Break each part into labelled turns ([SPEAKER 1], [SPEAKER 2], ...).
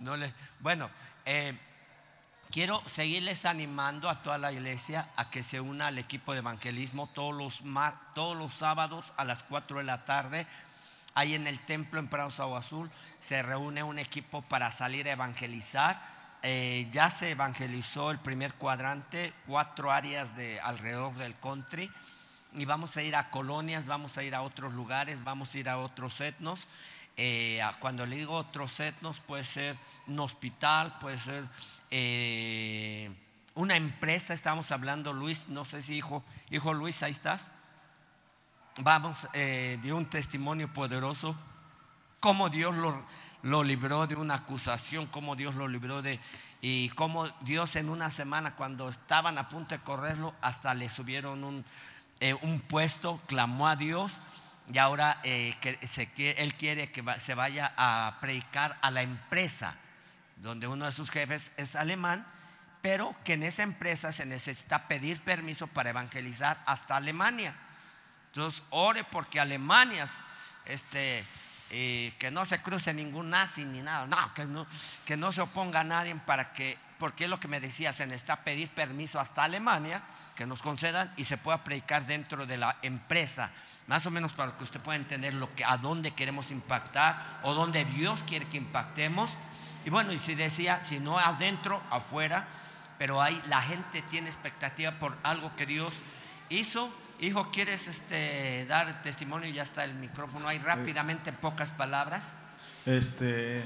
[SPEAKER 1] No le, bueno, eh, quiero seguirles animando a toda la iglesia a que se una al equipo de evangelismo todos los, todos los sábados a las 4 de la tarde. Ahí en el templo en Prado Agua Azul se reúne un equipo para salir a evangelizar. Eh, ya se evangelizó el primer cuadrante, cuatro áreas de alrededor del country. Y vamos a ir a colonias, vamos a ir a otros lugares, vamos a ir a otros etnos. Eh, cuando le digo otros etnos, puede ser un hospital, puede ser eh, una empresa. Estamos hablando, Luis, no sé si hijo, hijo Luis, ahí estás. Vamos eh, de un testimonio poderoso, cómo Dios lo, lo libró de una acusación, cómo Dios lo libró de, y cómo Dios en una semana, cuando estaban a punto de correrlo, hasta le subieron un, un puesto, clamó a Dios y ahora eh, él quiere que se vaya a predicar a la empresa, donde uno de sus jefes es alemán, pero que en esa empresa se necesita pedir permiso para evangelizar hasta Alemania. Entonces, ore porque Alemania, este, eh, que no se cruce ningún nazi ni nada, no que, no, que no se oponga a nadie para que, porque es lo que me decía, se necesita pedir permiso hasta Alemania, que nos concedan y se pueda predicar dentro de la empresa más o menos para que usted pueda entender lo que, a dónde queremos impactar o dónde Dios quiere que impactemos. Y bueno, y si decía, si no adentro, afuera, pero ahí la gente tiene expectativa por algo que Dios hizo. Hijo, ¿quieres este, dar testimonio? Ya está el micrófono ahí rápidamente, en pocas palabras.
[SPEAKER 2] Este,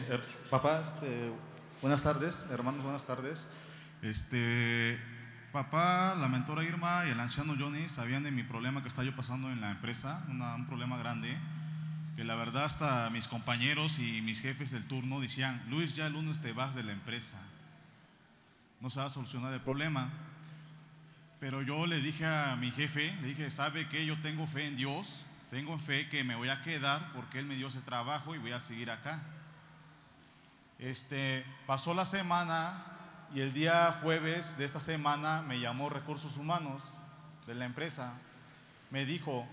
[SPEAKER 2] papá, este, buenas tardes, hermanos, buenas tardes. Este, papá, la mentora Irma y el anciano Johnny sabían de mi problema que estaba yo pasando en la empresa, un problema grande, que la verdad hasta mis compañeros y mis jefes del turno decían, Luis, ya el lunes te vas de la empresa, no se va a solucionar el problema. Pero yo le dije a mi jefe, le dije, ¿sabe que Yo tengo fe en Dios, tengo fe que me voy a quedar porque Él me dio ese trabajo y voy a seguir acá. Este, pasó la semana, y el día jueves de esta semana me llamó Recursos Humanos de la empresa. Me dijo,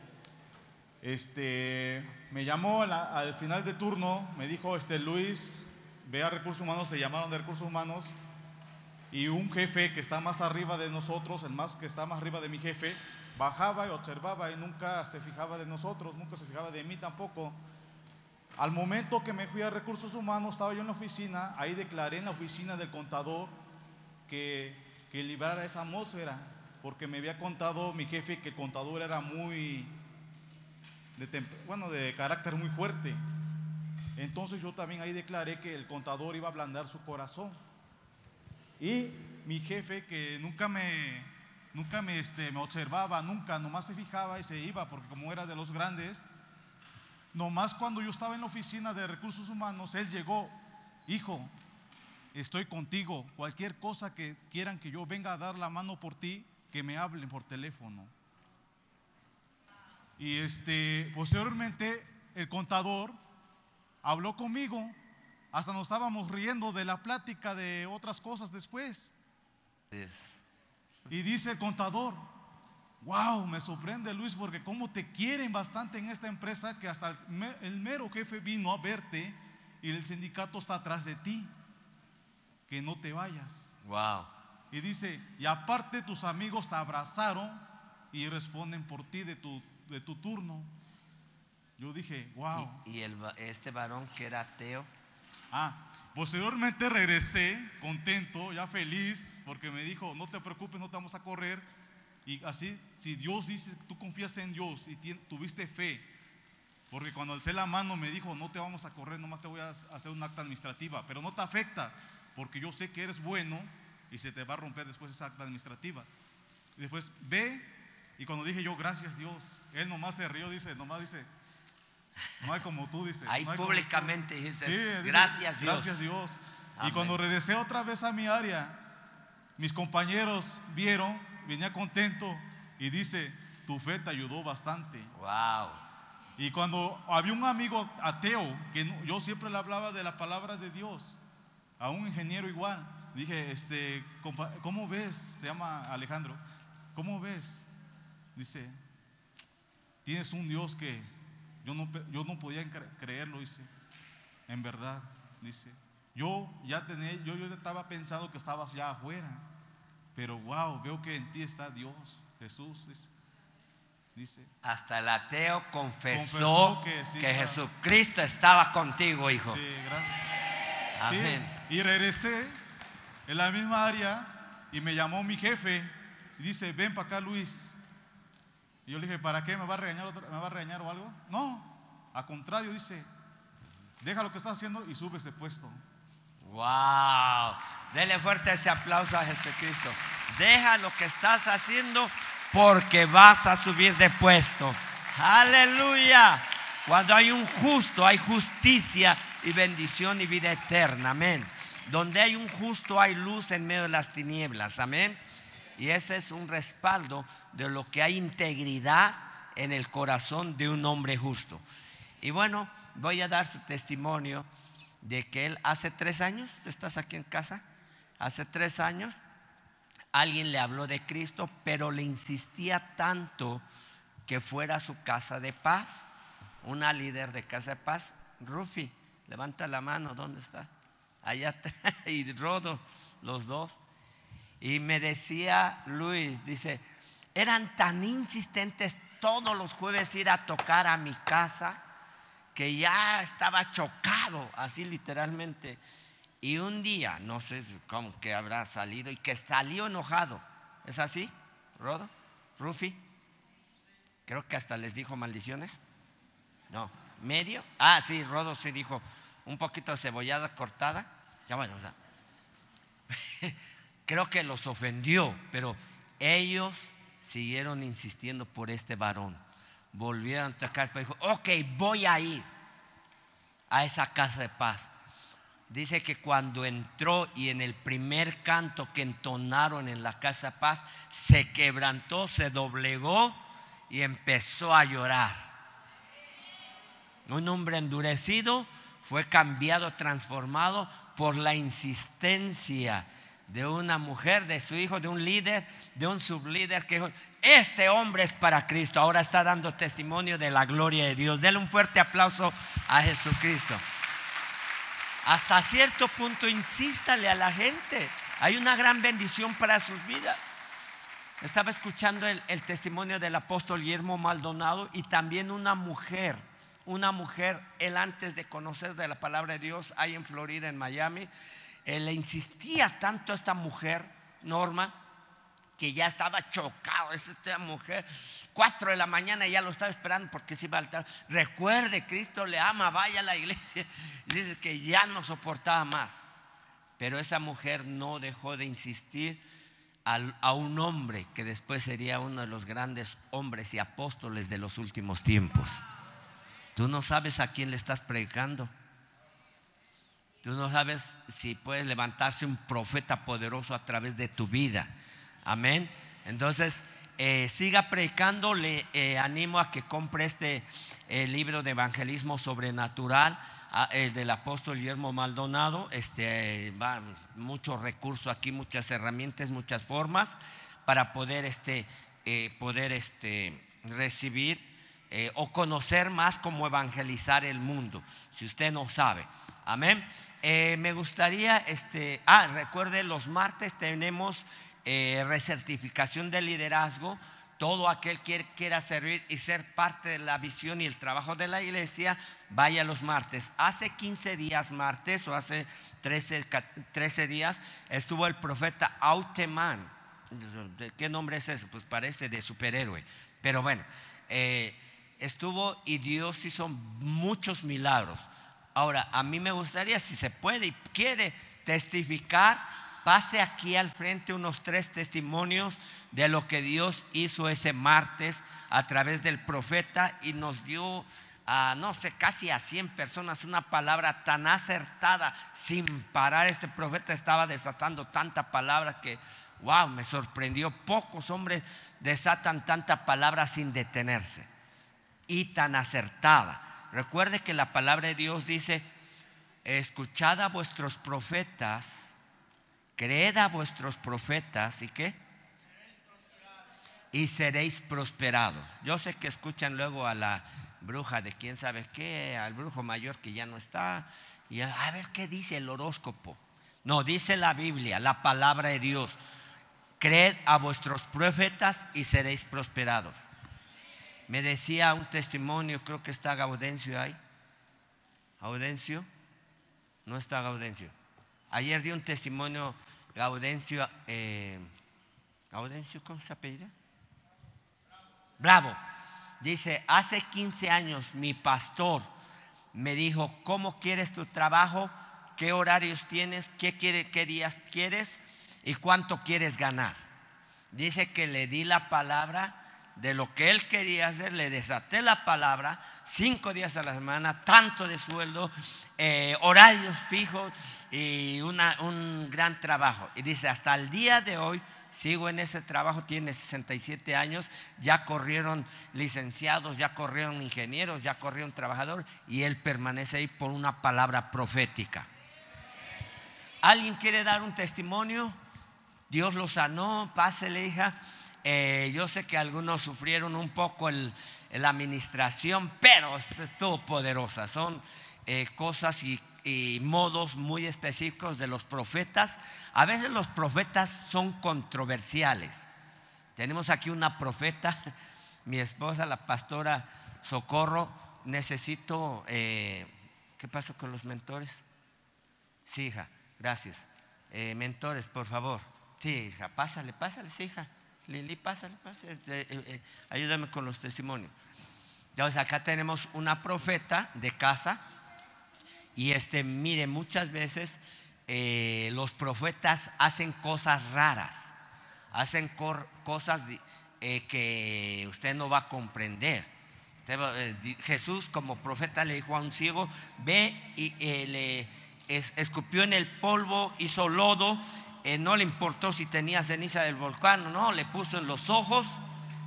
[SPEAKER 2] este, me llamó al, final de turno, me dijo, este, Luis, ve a Recursos Humanos, te llamaron de Recursos Humanos, y un jefe que está más arriba de nosotros, el más que está más arriba de mi jefe, bajaba y observaba y nunca se fijaba de nosotros, nunca se fijaba de mí tampoco. Al momento que me fui a recursos humanos, estaba yo en la oficina, ahí declaré en la oficina del contador que, que librara esa atmósfera, porque me había contado mi jefe que el contador era muy, de, bueno, de carácter muy fuerte. Entonces yo también ahí declaré que el contador iba a ablandar su corazón. Y mi jefe que nunca me, nunca me, este, me observaba, nunca, nomás se fijaba y se iba, porque como era de los grandes, nomás cuando yo estaba en la oficina de recursos humanos, él llegó, hijo, estoy contigo. Cualquier cosa que quieran que yo venga a dar la mano por ti, que me hablen por teléfono. Y este, posteriormente el contador habló conmigo, hasta nos estábamos riendo de la plática de otras cosas después. Y dice el contador, wow, me sorprende Luis porque como te quieren bastante en esta empresa que hasta el mero jefe vino a verte y el sindicato está atrás de ti que no te vayas.
[SPEAKER 1] Wow.
[SPEAKER 2] Y dice, y aparte tus amigos te abrazaron y responden por ti de tu, de tu turno. Yo dije, wow.
[SPEAKER 1] ¿Y, el, este varón que era ateo?
[SPEAKER 2] Ah, posteriormente regresé contento, ya feliz, porque me dijo, no te preocupes, no te vamos a correr. Y así, si Dios dice, tú confías en Dios y tuviste fe, porque cuando alcé la mano me dijo, no te vamos a correr, nomás te voy a hacer un acta administrativa, pero no te afecta, porque yo sé que eres bueno y se te va a romper después esa acta administrativa. Y después ve, y cuando dije yo, gracias Dios, él nomás se rió, dice, nomás dice, no hay como tú, dice.
[SPEAKER 1] Ahí públicamente gracias Dios.
[SPEAKER 2] Gracias Dios. Y cuando regresé otra vez a mi área, mis compañeros vieron, venía contento y dice, tu fe te ayudó bastante.
[SPEAKER 1] Wow.
[SPEAKER 2] Y cuando había un amigo ateo, que yo siempre le hablaba de la palabra de Dios, a un ingeniero igual. Dije, este, ¿cómo ves? Se llama Alejandro. ¿Cómo ves? Dice, tienes un Dios que yo no, yo no podía creerlo, dice. En verdad, dice. Yo ya tenía, yo, yo estaba pensando que estabas ya afuera, pero wow, veo que en ti está Dios, Jesús. Dice.
[SPEAKER 1] Hasta el ateo confesó,
[SPEAKER 2] Confesó que
[SPEAKER 1] Jesucristo estaba contigo, hijo.
[SPEAKER 2] Sí, gracias. Sí, y regresé en la misma área y me llamó mi jefe y dice, ven para acá Luis. Y yo le dije, ¿para qué? ¿Me va a regañar, otra- ¿me va a regañar o algo? No, a contrario, dice, deja lo que estás haciendo y sube ese puesto.
[SPEAKER 1] Wow. Dele fuerte ese aplauso a Jesucristo. Deja lo que estás haciendo porque vas a subir de puesto. Aleluya. Cuando hay un justo, hay justicia y bendición y vida eterna. Amén. Donde hay un justo, hay luz en medio de las tinieblas. Amén. Y ese es un respaldo de lo que hay integridad en el corazón de un hombre justo. Y bueno, voy a dar su testimonio de que él hace tres años, estás aquí en casa, hace tres años, alguien le habló de Cristo, pero le insistía tanto que fuera a su casa de paz. Una líder de casa de paz, Rufi, levanta la mano, ¿dónde está? Allá y Rodo, los dos. Y me decía Luis, dice, eran tan insistentes todos los jueves ir a tocar a mi casa que ya estaba chocado, así literalmente. Y un día, no sé cómo que habrá salido, y que salió enojado. ¿Es así, Rodo? Rufi? Creo que hasta les dijo maldiciones. No, medio. Ah, sí, Rodo sí dijo un poquito de cebollada cortada. Ya bueno, o sea, creo que los ofendió, pero ellos siguieron insistiendo por este varón. Volvieron a tocar, pero dijo, ok, voy a ir a esa casa de paz. Dice que cuando entró y en el primer canto que entonaron en la casa de paz, se quebrantó, se doblegó y empezó a llorar. Un hombre endurecido fue cambiado, transformado por la insistencia de una mujer, de su hijo, de un líder, de un sublíder que dijo, este hombre es para Cristo. Ahora está dando testimonio de la gloria de Dios. Denle un fuerte aplauso a Jesucristo. Hasta cierto punto insístale a la gente. Hay una gran bendición para sus vidas. Estaba escuchando el, el testimonio del apóstol Guillermo Maldonado y también una mujer, una mujer, él antes de conocer de la palabra de Dios, ahí en Florida, en Miami, él le insistía tanto a esta mujer, Norma, que ya estaba chocado. Es esta mujer, cuatro de la mañana ya lo estaba esperando porque se iba al altar. Recuerde, Cristo le ama, vaya a la iglesia. Dice que ya no soportaba más. Pero esa mujer no dejó de insistir a un hombre que después sería uno de los grandes hombres y apóstoles de los últimos tiempos. Tú no sabes a quién le estás predicando. Tú no sabes si puedes levantarse un profeta poderoso a través de tu vida. Amén. Entonces, eh, siga predicando. Le eh, animo a que compre este eh, libro de evangelismo sobrenatural ah, del apóstol Guillermo Maldonado. Este, va muchos recursos aquí, muchas herramientas, muchas formas para poder, este, poder este, recibir eh, o conocer más cómo evangelizar el mundo, si usted no sabe. Amén. Eh, me gustaría, este, ah, recuerde, los martes tenemos eh, recertificación de liderazgo. Todo aquel que quiera servir y ser parte de la visión y el trabajo de la iglesia, vaya los martes. Hace 15 días, martes, o hace 13, ca- 13 días, estuvo el profeta Auteman. ¿De ¿Qué nombre es eso? Pues parece de superhéroe. Pero bueno, estuvo y Dios hizo muchos milagros. Ahora, a mí me gustaría, si se puede y quiere testificar, pase aquí al frente unos tres testimonios de lo que Dios hizo ese martes a través del profeta y nos dio a, no sé, casi a 100 personas una palabra tan acertada sin parar. Este profeta estaba desatando tanta palabra que, wow, me sorprendió. Pocos hombres desatan tanta palabra sin detenerse y tan acertada. Recuerde que la palabra de Dios dice, escuchad a vuestros profetas, creed a vuestros profetas y qué? Y seréis prosperados. Yo sé que escuchan luego a la bruja de quién sabe qué, al brujo mayor que ya no está, Y a ver qué dice el horóscopo. No, dice la Biblia, la palabra de Dios. Creed a vuestros profetas y seréis prosperados. Me decía un testimonio, creo que está Gaudencio ahí. Gaudencio, no está Gaudencio. Ayer dio un testimonio Gaudencio, eh, Gaudencio, ¿cómo se apellida? Bravo. Dice, hace 15 años mi pastor me dijo, ¿cómo quieres tu trabajo? ¿Qué horarios tienes? ¿Qué, quiere, qué días quieres? ¿Y cuánto quieres ganar? Dice que le di la palabra de lo que él quería hacer, le desaté la palabra, cinco días a la semana, tanto de sueldo, eh, horarios fijos y un gran trabajo. Y dice, hasta el día de hoy sigo en ese trabajo, tiene 67 años, ya corrieron licenciados, ya corrieron ingenieros, ya corrieron trabajadores y él permanece ahí por una palabra profética. ¿Alguien quiere dar un testimonio? Dios lo sanó, pásele hija. Eh, yo sé que algunos sufrieron un poco la administración, pero estuvo poderosa. Son eh, cosas y modos muy específicos de los profetas. A veces los profetas son controversiales. Tenemos aquí una profeta, mi esposa, la pastora Socorro. Necesito, eh, ¿qué pasa con los mentores? Sí, hija, gracias. Mentores, por favor. Sí, hija, pásale, pásale, sí, hija. Lili, pásale, pásale. Eh, ayúdame con los testimonios. Entonces, acá tenemos una profeta de casa y este, mire, muchas veces eh, los profetas hacen cosas raras, hacen cosas eh, que usted no va a comprender. Eh, Jesús como profeta le dijo a un ciego, ve y le escupió en el polvo, hizo lodo, no le importó si tenía ceniza del volcán, no, le puso en los ojos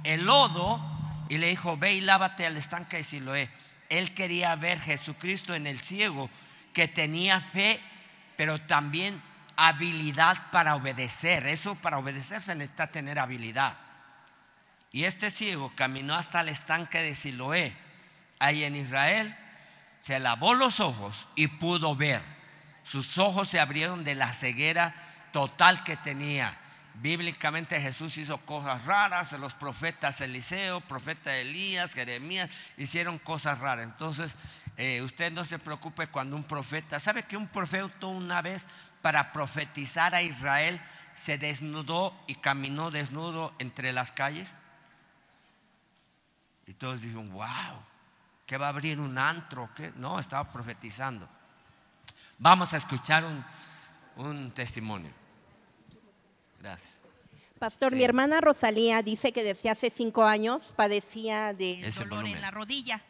[SPEAKER 1] el lodo y le dijo, ve y lávate al estanque de Siloé. Él quería ver Jesucristo en el ciego que tenía fe, pero también habilidad para obedecer. Eso para obedecer se necesita tener habilidad. Y este ciego caminó hasta el estanque de Siloé, ahí en Israel, se lavó los ojos y pudo ver. Sus ojos se abrieron de la ceguera total que tenía. Bíblicamente Jesús hizo cosas raras, los profetas Eliseo, profeta Elías, Jeremías, hicieron cosas raras. Entonces, eh, usted no se preocupe cuando un profeta, ¿sabe que un profeta una vez para profetizar a Israel se desnudó y caminó desnudo entre las calles? Y todos dijeron, wow, ¿qué va a abrir un antro? ¿Qué? No, estaba profetizando. Vamos a escuchar un testimonio. Gracias.
[SPEAKER 3] Pastor, mi hermana Rosalía dice que desde hace cinco años padecía de dolor en la rodilla.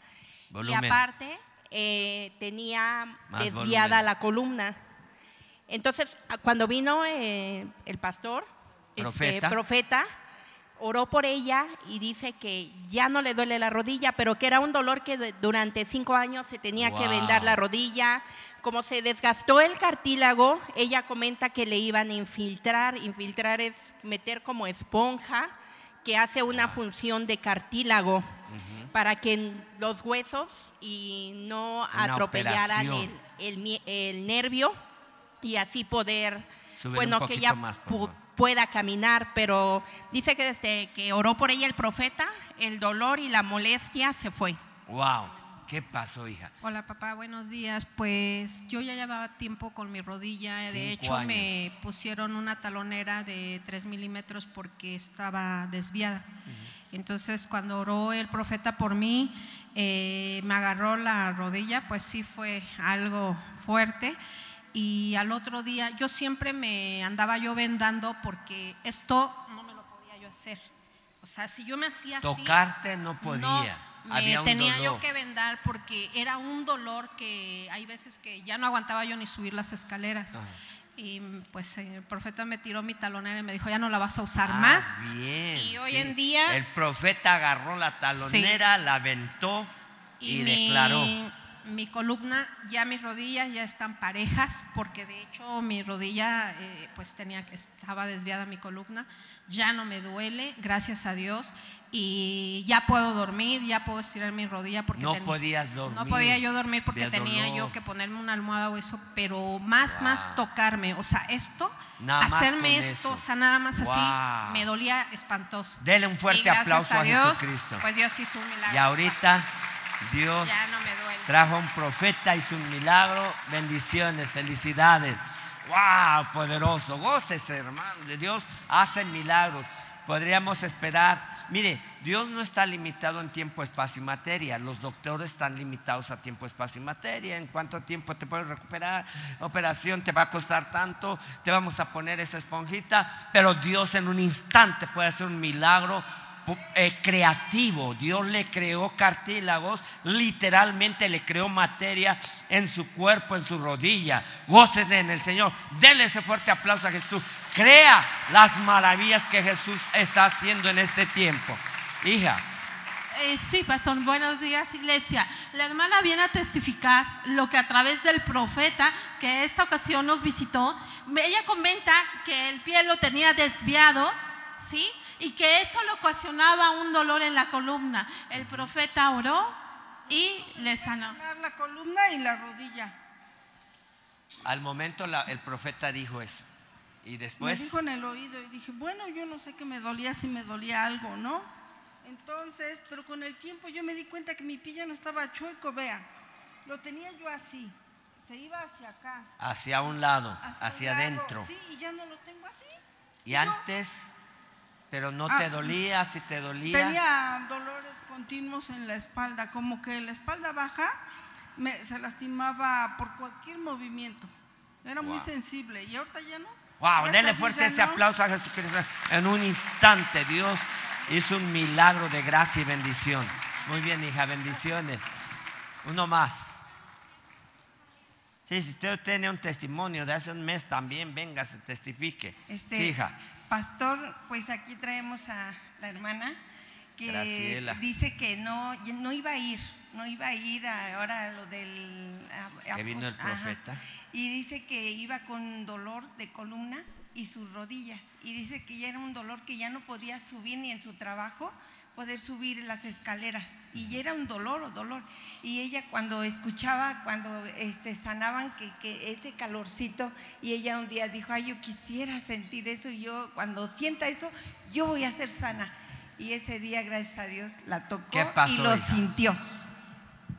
[SPEAKER 3] Y aparte eh, tenía desviada la columna. Entonces, cuando vino eh, el pastor, este, profeta. profeta, oró por ella y dice que ya no le duele la rodilla, pero que era un dolor que durante cinco años se tenía que vendar la rodilla, como se desgastó el cartílago, ella comenta que le iban a infiltrar. Infiltrar es meter como esponja que hace una función de cartílago para que los huesos y no atropellaran el, nervio y así poder, bueno, que ella pueda caminar. Pero dice que desde que oró por ella el profeta, el dolor y la molestia se fue.
[SPEAKER 1] Wow. ¿Qué pasó, hija?
[SPEAKER 4] Hola, papá, buenos días. Pues yo ya llevaba tiempo con mi rodilla. de hecho, me pusieron una talonera de 3 milímetros porque estaba desviada. Entonces, cuando oró el profeta por mí, eh, me agarró la rodilla, pues sí fue algo fuerte. Y al otro día, yo siempre me andaba yo vendando porque esto no me lo podía yo hacer. O sea, si yo me hacía
[SPEAKER 1] Tocarte no podía
[SPEAKER 4] me tenía yo que vendar porque era un dolor que hay veces que ya no aguantaba yo ni subir las escaleras. Y pues el profeta me tiró mi talonera y me dijo, ya no la vas a usar ah, más.
[SPEAKER 1] Bien.
[SPEAKER 4] Y hoy en día...
[SPEAKER 1] El profeta agarró la talonera, la aventó y, declaró.
[SPEAKER 4] mi columna, ya mis rodillas ya están parejas, porque de hecho mi rodilla eh, pues tenía estaba desviada mi columna, ya no me duele, gracias a Dios, y ya puedo dormir, ya puedo estirar mi rodilla porque
[SPEAKER 1] no podías dormir.
[SPEAKER 4] No podía yo dormir porque tenía yo que ponerme una almohada o eso, pero más más tocarme, o sea, esto hacerme esto, o sea, nada más así, me dolía espantoso.
[SPEAKER 1] Dele un fuerte aplauso a, Jesucristo.
[SPEAKER 4] Pues Dios hizo un milagro.
[SPEAKER 1] Y ahorita Dios trajo un profeta, hizo un milagro. Bendiciones, felicidades. ¡Wow! Poderoso. Goces, hermano. Dios hace milagros. Podríamos esperar. Mire, Dios no está limitado en tiempo, espacio y materia. Los doctores están limitados a tiempo, espacio y materia. ¿En cuánto tiempo te puedes recuperar? Operación te va a costar tanto. Te vamos a poner esa esponjita. Pero Dios en un instante puede hacer un milagro eh, creativo. Dios le creó cartílagos, literalmente le creó materia en su cuerpo, en su rodilla. Gócese en el Señor. Denle ese fuerte aplauso a Jesús. Crea las maravillas que Jesús está haciendo en este tiempo. Hija.
[SPEAKER 5] Eh, sí, pastor, buenos días, iglesia. La hermana viene a testificar lo que a través del profeta que esta ocasión nos visitó, ella comenta que el pie lo tenía desviado, ¿sí? Y que eso le ocasionaba un dolor en la columna. El profeta oró y le sanó.
[SPEAKER 6] La columna y la rodilla.
[SPEAKER 1] Al momento el profeta dijo eso. Y después...
[SPEAKER 6] Me dijo en el oído y dije, bueno, yo no sé qué me dolía, si me dolía algo, ¿no? Entonces, pero con el tiempo yo me di cuenta que mi pilla no estaba chueco, vea. Lo tenía yo así, se iba hacia acá.
[SPEAKER 1] Hacia un lado, hacia, adentro.
[SPEAKER 6] Sí, y ya no lo tengo así.
[SPEAKER 1] Y antes pero no te ah, dolía, si te dolía.
[SPEAKER 6] Tenía dolores continuos en la espalda, como que la espalda baja me, se lastimaba por cualquier movimiento. Era muy sensible y ahorita ya no.
[SPEAKER 1] Wow, denle fuerte ese aplauso a Jesucristo. En un instante Dios hizo un milagro de gracia y bendición. Muy bien, hija, bendiciones. Uno más. Sí, si usted tiene un testimonio de hace un mes también, venga, se testifique.
[SPEAKER 7] Este,
[SPEAKER 1] sí, hija.
[SPEAKER 7] Pastor, pues aquí traemos a la hermana que dice que no, no iba a ir, no iba a ir ahora a lo del...
[SPEAKER 1] que vino el profeta.
[SPEAKER 7] Y dice que iba con dolor de columna y sus rodillas. Y dice que ya era un dolor que ya no podía subir ni en su trabajo poder subir las escaleras. Y era un dolor o dolor. Y ella cuando escuchaba cuando este sanaban que, que, ese calorcito y ella un día dijo ay yo quisiera sentir eso y yo cuando sienta eso yo voy a ser sana y ese día gracias a Dios la tocó y lo sintió.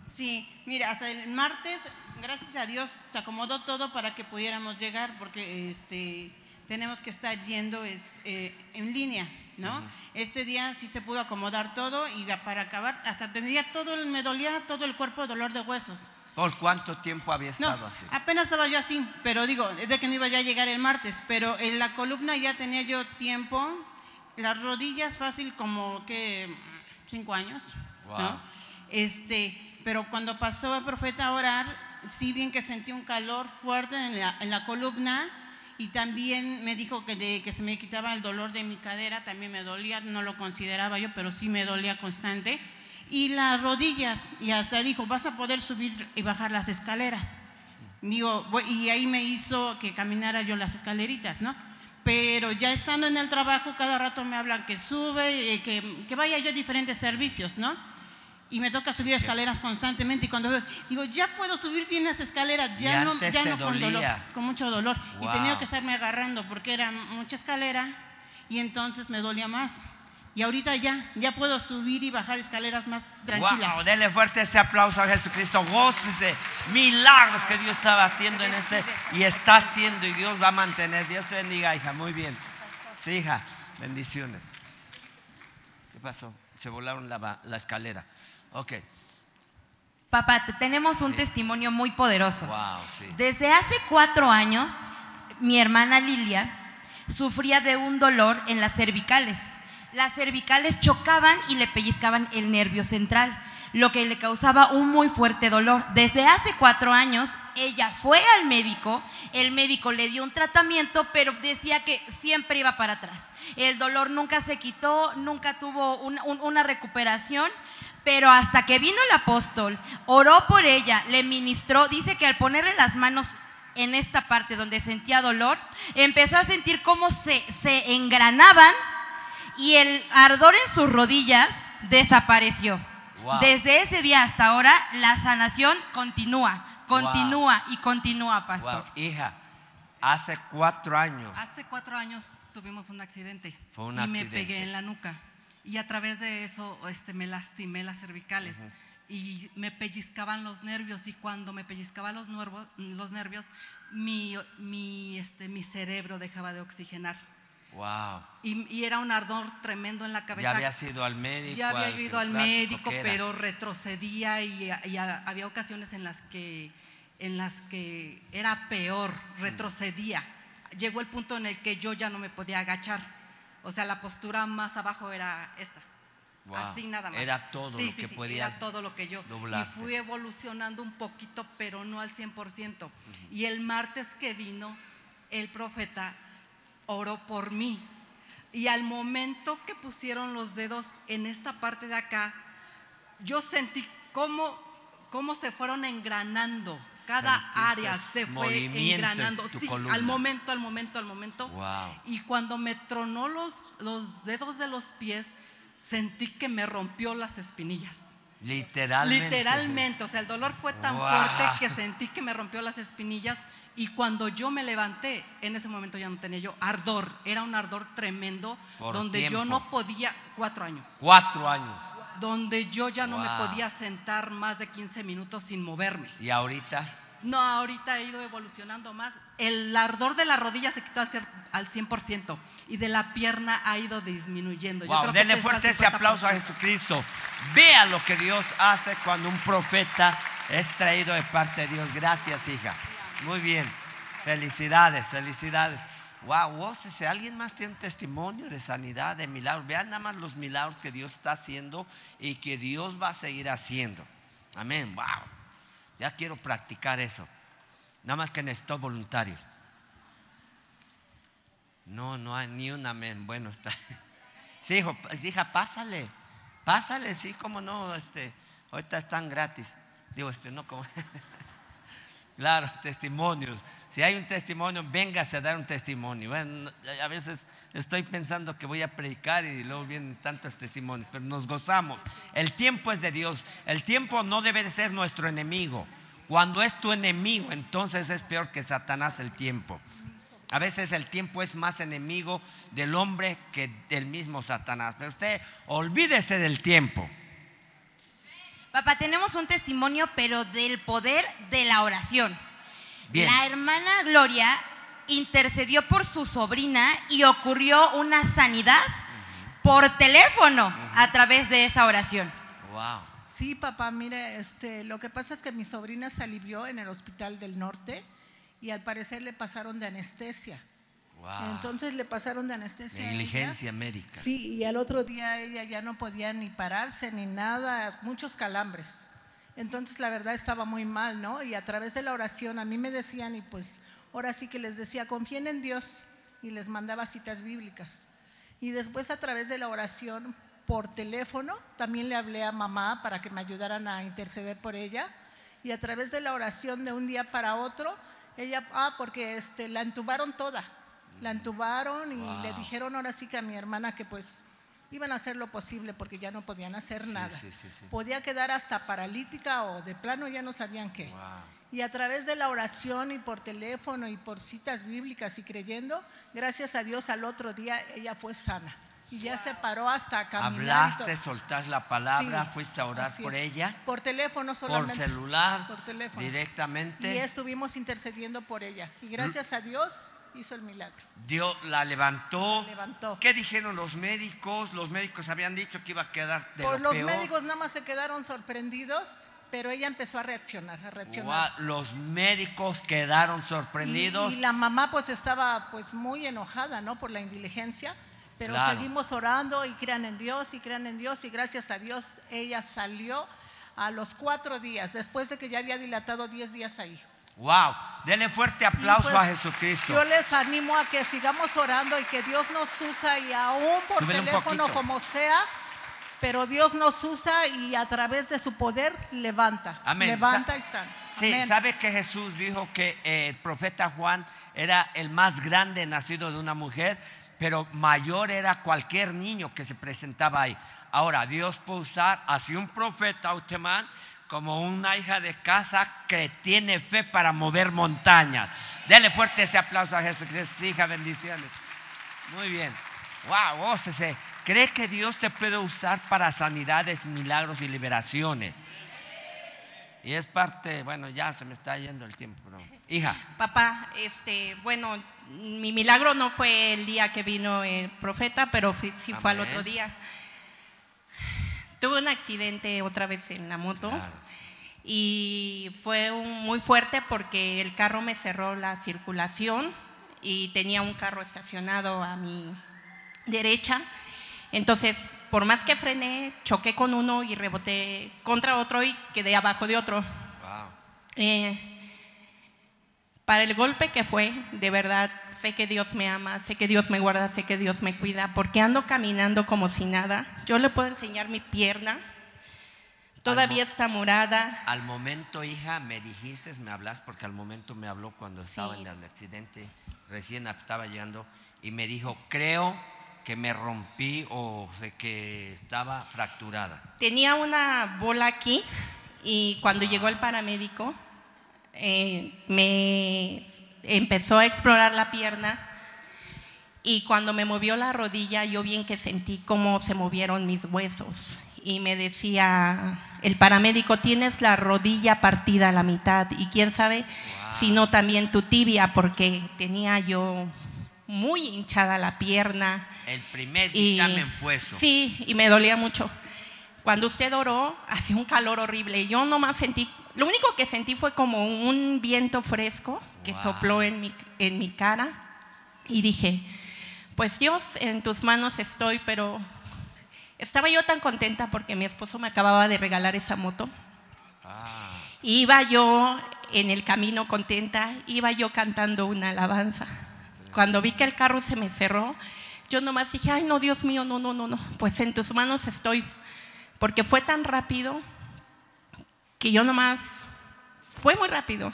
[SPEAKER 8] Sí mira hasta el martes gracias a Dios se acomodó todo para que pudiéramos llegar porque este tenemos que estar yendo eh, en línea ¿no? Este día sí se pudo acomodar todo y para acabar, hasta tenía todo, me dolía todo el cuerpo dolor de huesos.
[SPEAKER 1] ¿Por cuánto tiempo había estado así?
[SPEAKER 8] Apenas estaba yo así, pero digo, es de que no iba ya a llegar el martes, pero en la columna ya tenía yo tiempo, las rodillas fácil como que cinco años, Este, pero cuando pasó el profeta a orar, sí bien que sentí un calor fuerte en la, en la columna, y también me dijo que, de, que se me quitaba el dolor de mi cadera, también me dolía, no lo consideraba yo, pero sí me dolía constante. Y las rodillas, y hasta dijo, vas a poder subir y bajar las escaleras. Digo, y ahí me hizo que caminara yo las escaleritas, ¿no? Pero ya estando en el trabajo, cada rato me hablan que sube, eh, que, que vaya yo a diferentes servicios, ¿no? Y me toca subir escaleras constantemente y cuando digo, ya puedo subir bien las escaleras, ya no, ya no con dolor, con mucho dolor. Y tenía que estarme agarrando porque era mucha escalera y entonces me dolía más. Y ahorita ya, ya puedo subir y bajar escaleras más tranquila.
[SPEAKER 1] Wow, denle fuerte ese aplauso a Jesucristo. Gócese. Milagros que Dios estaba haciendo en este y está haciendo y Dios va a mantener. Dios te bendiga, hija. Muy bien. Sí, hija. Bendiciones. ¿Qué pasó? Se volaron la, la escalera. Ok.
[SPEAKER 9] Papá, tenemos un testimonio muy poderoso. Desde hace cuatro años, mi hermana Lilia sufría de un dolor en las cervicales. Las cervicales chocaban y le pellizcaban el nervio central, lo que le causaba un muy fuerte dolor. Desde hace cuatro años, ella fue al médico, el médico le dio un tratamiento, pero decía que siempre iba para atrás. El dolor nunca se quitó, nunca tuvo una recuperación Pero hasta que vino el apóstol, oró por ella, le ministró, dice que al ponerle las manos en esta parte donde sentía dolor, empezó a sentir cómo se, se engranaban y el ardor en sus rodillas desapareció. Desde ese día hasta ahora, la sanación continúa, continúa y continúa, pastor.
[SPEAKER 1] Hija, hace cuatro años.
[SPEAKER 10] Hace cuatro años tuvimos un accidente. y me pegué en la nuca. Y a través de eso este, me lastimé las cervicales. Y me pellizcaban los nervios. Y cuando me pellizcaban los, los nervios, mi, mi, este, mi cerebro dejaba de oxigenar.
[SPEAKER 1] Wow.
[SPEAKER 10] Y, era un ardor tremendo en la cabeza.
[SPEAKER 1] Ya había sido al médico.
[SPEAKER 10] Ya había ido al médico, pero retrocedía y, había ocasiones en las que en las que era peor, mm. retrocedía. Llegó el punto en el que yo ya no me podía agachar. O sea, la postura más abajo era esta. Así nada más.
[SPEAKER 1] Era todo lo que podía.
[SPEAKER 10] Era todo lo que yo. Y fui evolucionando un poquito, pero no al 100%. Y el martes que vino, el profeta oró por mí. Y al momento que pusieron los dedos en esta parte de acá, yo sentí cómo, cómo se fueron engranando. Cada área se fue engranando. Sí, al momento, al momento, al momento. Y cuando me tronó los, los dedos de los pies, sentí que me rompió las espinillas.
[SPEAKER 1] Literalmente.
[SPEAKER 10] Literalmente. O sea, el dolor fue tan fuerte que sentí que me rompió las espinillas y cuando yo me levanté, en ese momento ya no tenía yo ardor, era un ardor tremendo, donde yo no podía, cuatro años.
[SPEAKER 1] Cuatro años.
[SPEAKER 10] Donde yo ya no me podía sentar más de 15 minutos sin moverme.
[SPEAKER 1] ¿Y ahorita?
[SPEAKER 10] No, ahorita he ido evolucionando más. El ardor de la rodilla se quitó al 100% y de la pierna ha ido disminuyendo.
[SPEAKER 1] Wow, denle fuerte ese aplauso a Jesucristo. Vea lo que Dios hace cuando un profeta es traído de parte de Dios. Gracias, hija. Muy bien. Felicidades, felicidades. Wow, si alguien más tiene un testimonio de sanidad, de milagros, vean nada más los milagros que Dios está haciendo y que Dios va a seguir haciendo. Amén. Wow. Ya quiero practicar eso. Nada más que necesito voluntarios. No, no hay ni un amén. Bueno, está. Sí, hijo, hija, pásale. Pásale, sí, como no, este, ahorita están gratis. Digo, este, no como. Claro, testimonios. Si hay un testimonio, véngase a dar un testimonio. a veces estoy pensando que voy a predicar y luego vienen tantos testimonios, pero nos gozamos. El tiempo es de Dios. El tiempo no debe de ser nuestro enemigo. Cuando es tu enemigo, entonces es peor que Satanás el tiempo. A veces el tiempo es más enemigo del hombre que del mismo Satanás. Pero usted olvídese del tiempo.
[SPEAKER 9] Papá, tenemos un testimonio, pero del poder de la oración. La hermana Gloria intercedió por su sobrina y ocurrió una sanidad por teléfono a través de esa oración.
[SPEAKER 1] Wow.
[SPEAKER 11] Sí, papá, mire, este, lo que pasa es que mi sobrina se alivió en el hospital del norte y al parecer le pasaron de anestesia. Entonces le pasaron de anestesia.
[SPEAKER 1] Negligencia médica.
[SPEAKER 11] Sí, y al otro día ella ya no podía ni pararse ni nada, muchos calambres. Entonces la verdad estaba muy mal, ¿no? Y a través de la oración a mí me decían, y pues ahora sí que les decía, confíen en Dios, y les mandaba citas bíblicas. Y después a través de la oración por teléfono, también le hablé a mamá para que me ayudaran a interceder por ella. Y a través de la oración de un día para otro, ella, ah, porque este, la entubaron toda la entubaron y le dijeron ahora sí que a mi hermana que pues iban a hacer lo posible porque ya no podían hacer nada. Podía quedar hasta paralítica o de plano ya no sabían qué. Y a través de la oración y por teléfono y por citas bíblicas y creyendo, gracias a Dios al otro día ella fue sana. Y ya se paró hasta caminar.
[SPEAKER 1] Hablaste, soltaste la palabra, fuiste a orar por ella.
[SPEAKER 11] Por teléfono solamente.
[SPEAKER 1] Por celular. Por teléfono. Directamente.
[SPEAKER 11] Y estuvimos intercediendo por ella. Y gracias a Dios hizo el milagro.
[SPEAKER 1] Dios la levantó. ¿Qué dijeron los médicos? Los médicos habían dicho que iba a quedar de
[SPEAKER 11] Por los médicos nada más se quedaron sorprendidos, pero ella empezó a reaccionar, a reaccionar.
[SPEAKER 1] los médicos quedaron sorprendidos.
[SPEAKER 11] Y, la mamá pues estaba pues muy enojada, ¿no? Por la indiligencia. Pero seguimos orando y crean en Dios y crean en Dios y gracias a Dios ella salió a los cuatro días, después de que ya había dilatado diez días ahí.
[SPEAKER 1] Wow, denle fuerte aplauso pues, a Jesucristo.
[SPEAKER 11] Yo les animo a que sigamos orando y que Dios nos usa y aún por teléfono como sea, pero Dios nos usa y a través de su poder levanta.
[SPEAKER 1] Amén.
[SPEAKER 11] Levanta y sana.
[SPEAKER 1] Sí, ¿sabe que Jesús dijo que eh, el profeta Juan era el más grande nacido de una mujer, pero mayor era cualquier niño que se presentaba ahí? Ahora, Dios puede usar así un profeta, usted man, como una hija de casa que tiene fe para mover montañas. Dele fuerte ese aplauso a Jesucristo, hija, bendiciones. Muy bien. Wow, gócese. ¿Cree que Dios te puede usar para sanidades, milagros y liberaciones? Y es parte, bueno, ya se me está yendo el tiempo, hija.
[SPEAKER 3] Papá, este, bueno, mi milagro no fue el día que vino el profeta, pero sí, fue al otro día. Tuve un accidente otra vez en la moto y fue muy fuerte porque el carro me cerró la circulación y tenía un carro estacionado a mi derecha. Entonces, por más que frené, choqué con uno y reboté contra otro y quedé abajo de otro. Eh, para el golpe que fue, de verdad, sé que Dios me ama, sé que Dios me guarda, sé que Dios me cuida, porque ando caminando como si nada. Yo le puedo enseñar mi pierna, todavía está morada.
[SPEAKER 1] Al momento, hija, me dijiste, me hablas, porque al momento me habló cuando estaba en el accidente, recién estaba llegando, y me dijo, creo que me rompí o que estaba fracturada.
[SPEAKER 3] Tenía una bola aquí y cuando llegó el paramédico, eh, me empezó a explorar la pierna y cuando me movió la rodilla yo bien que sentí cómo se movieron mis huesos y me decía el paramédico tienes la rodilla partida a la mitad y quién sabe si no también tu tibia porque tenía yo muy hinchada la pierna.
[SPEAKER 1] El primer dictamen fue eso.
[SPEAKER 3] Sí, y me dolía mucho. Cuando usted oró, hacía un calor horrible. Yo nomás sentí, lo único que sentí fue como un viento fresco que sopló en mi, en mi cara. Y dije, pues Dios, en tus manos estoy, pero estaba yo tan contenta porque mi esposo me acababa de regalar esa moto. Ah. Iba yo en el camino contenta, iba yo cantando una alabanza. Cuando vi que el carro se me cerró, yo nomás dije, ay no, Dios mío, no, no, no, no, pues en tus manos estoy porque fue tan rápido que yo nomás, fue muy rápido.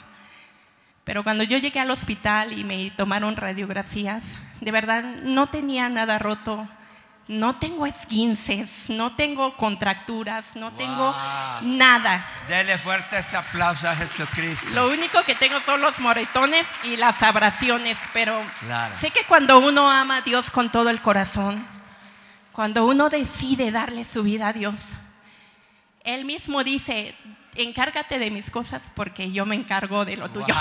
[SPEAKER 3] Pero cuando yo llegué al hospital y me tomaron radiografías, de verdad no tenía nada roto, no tengo esquinces, no tengo contracturas, no tengo nada.
[SPEAKER 1] Dele fuerte ese aplauso a Jesucristo.
[SPEAKER 3] Lo único que tengo son los moretones y las abrasiones, pero sé que cuando uno ama a Dios con todo el corazón, cuando uno decide darle su vida a Dios, Él mismo dice, encárgate de mis cosas porque yo me encargo de lo tuyo.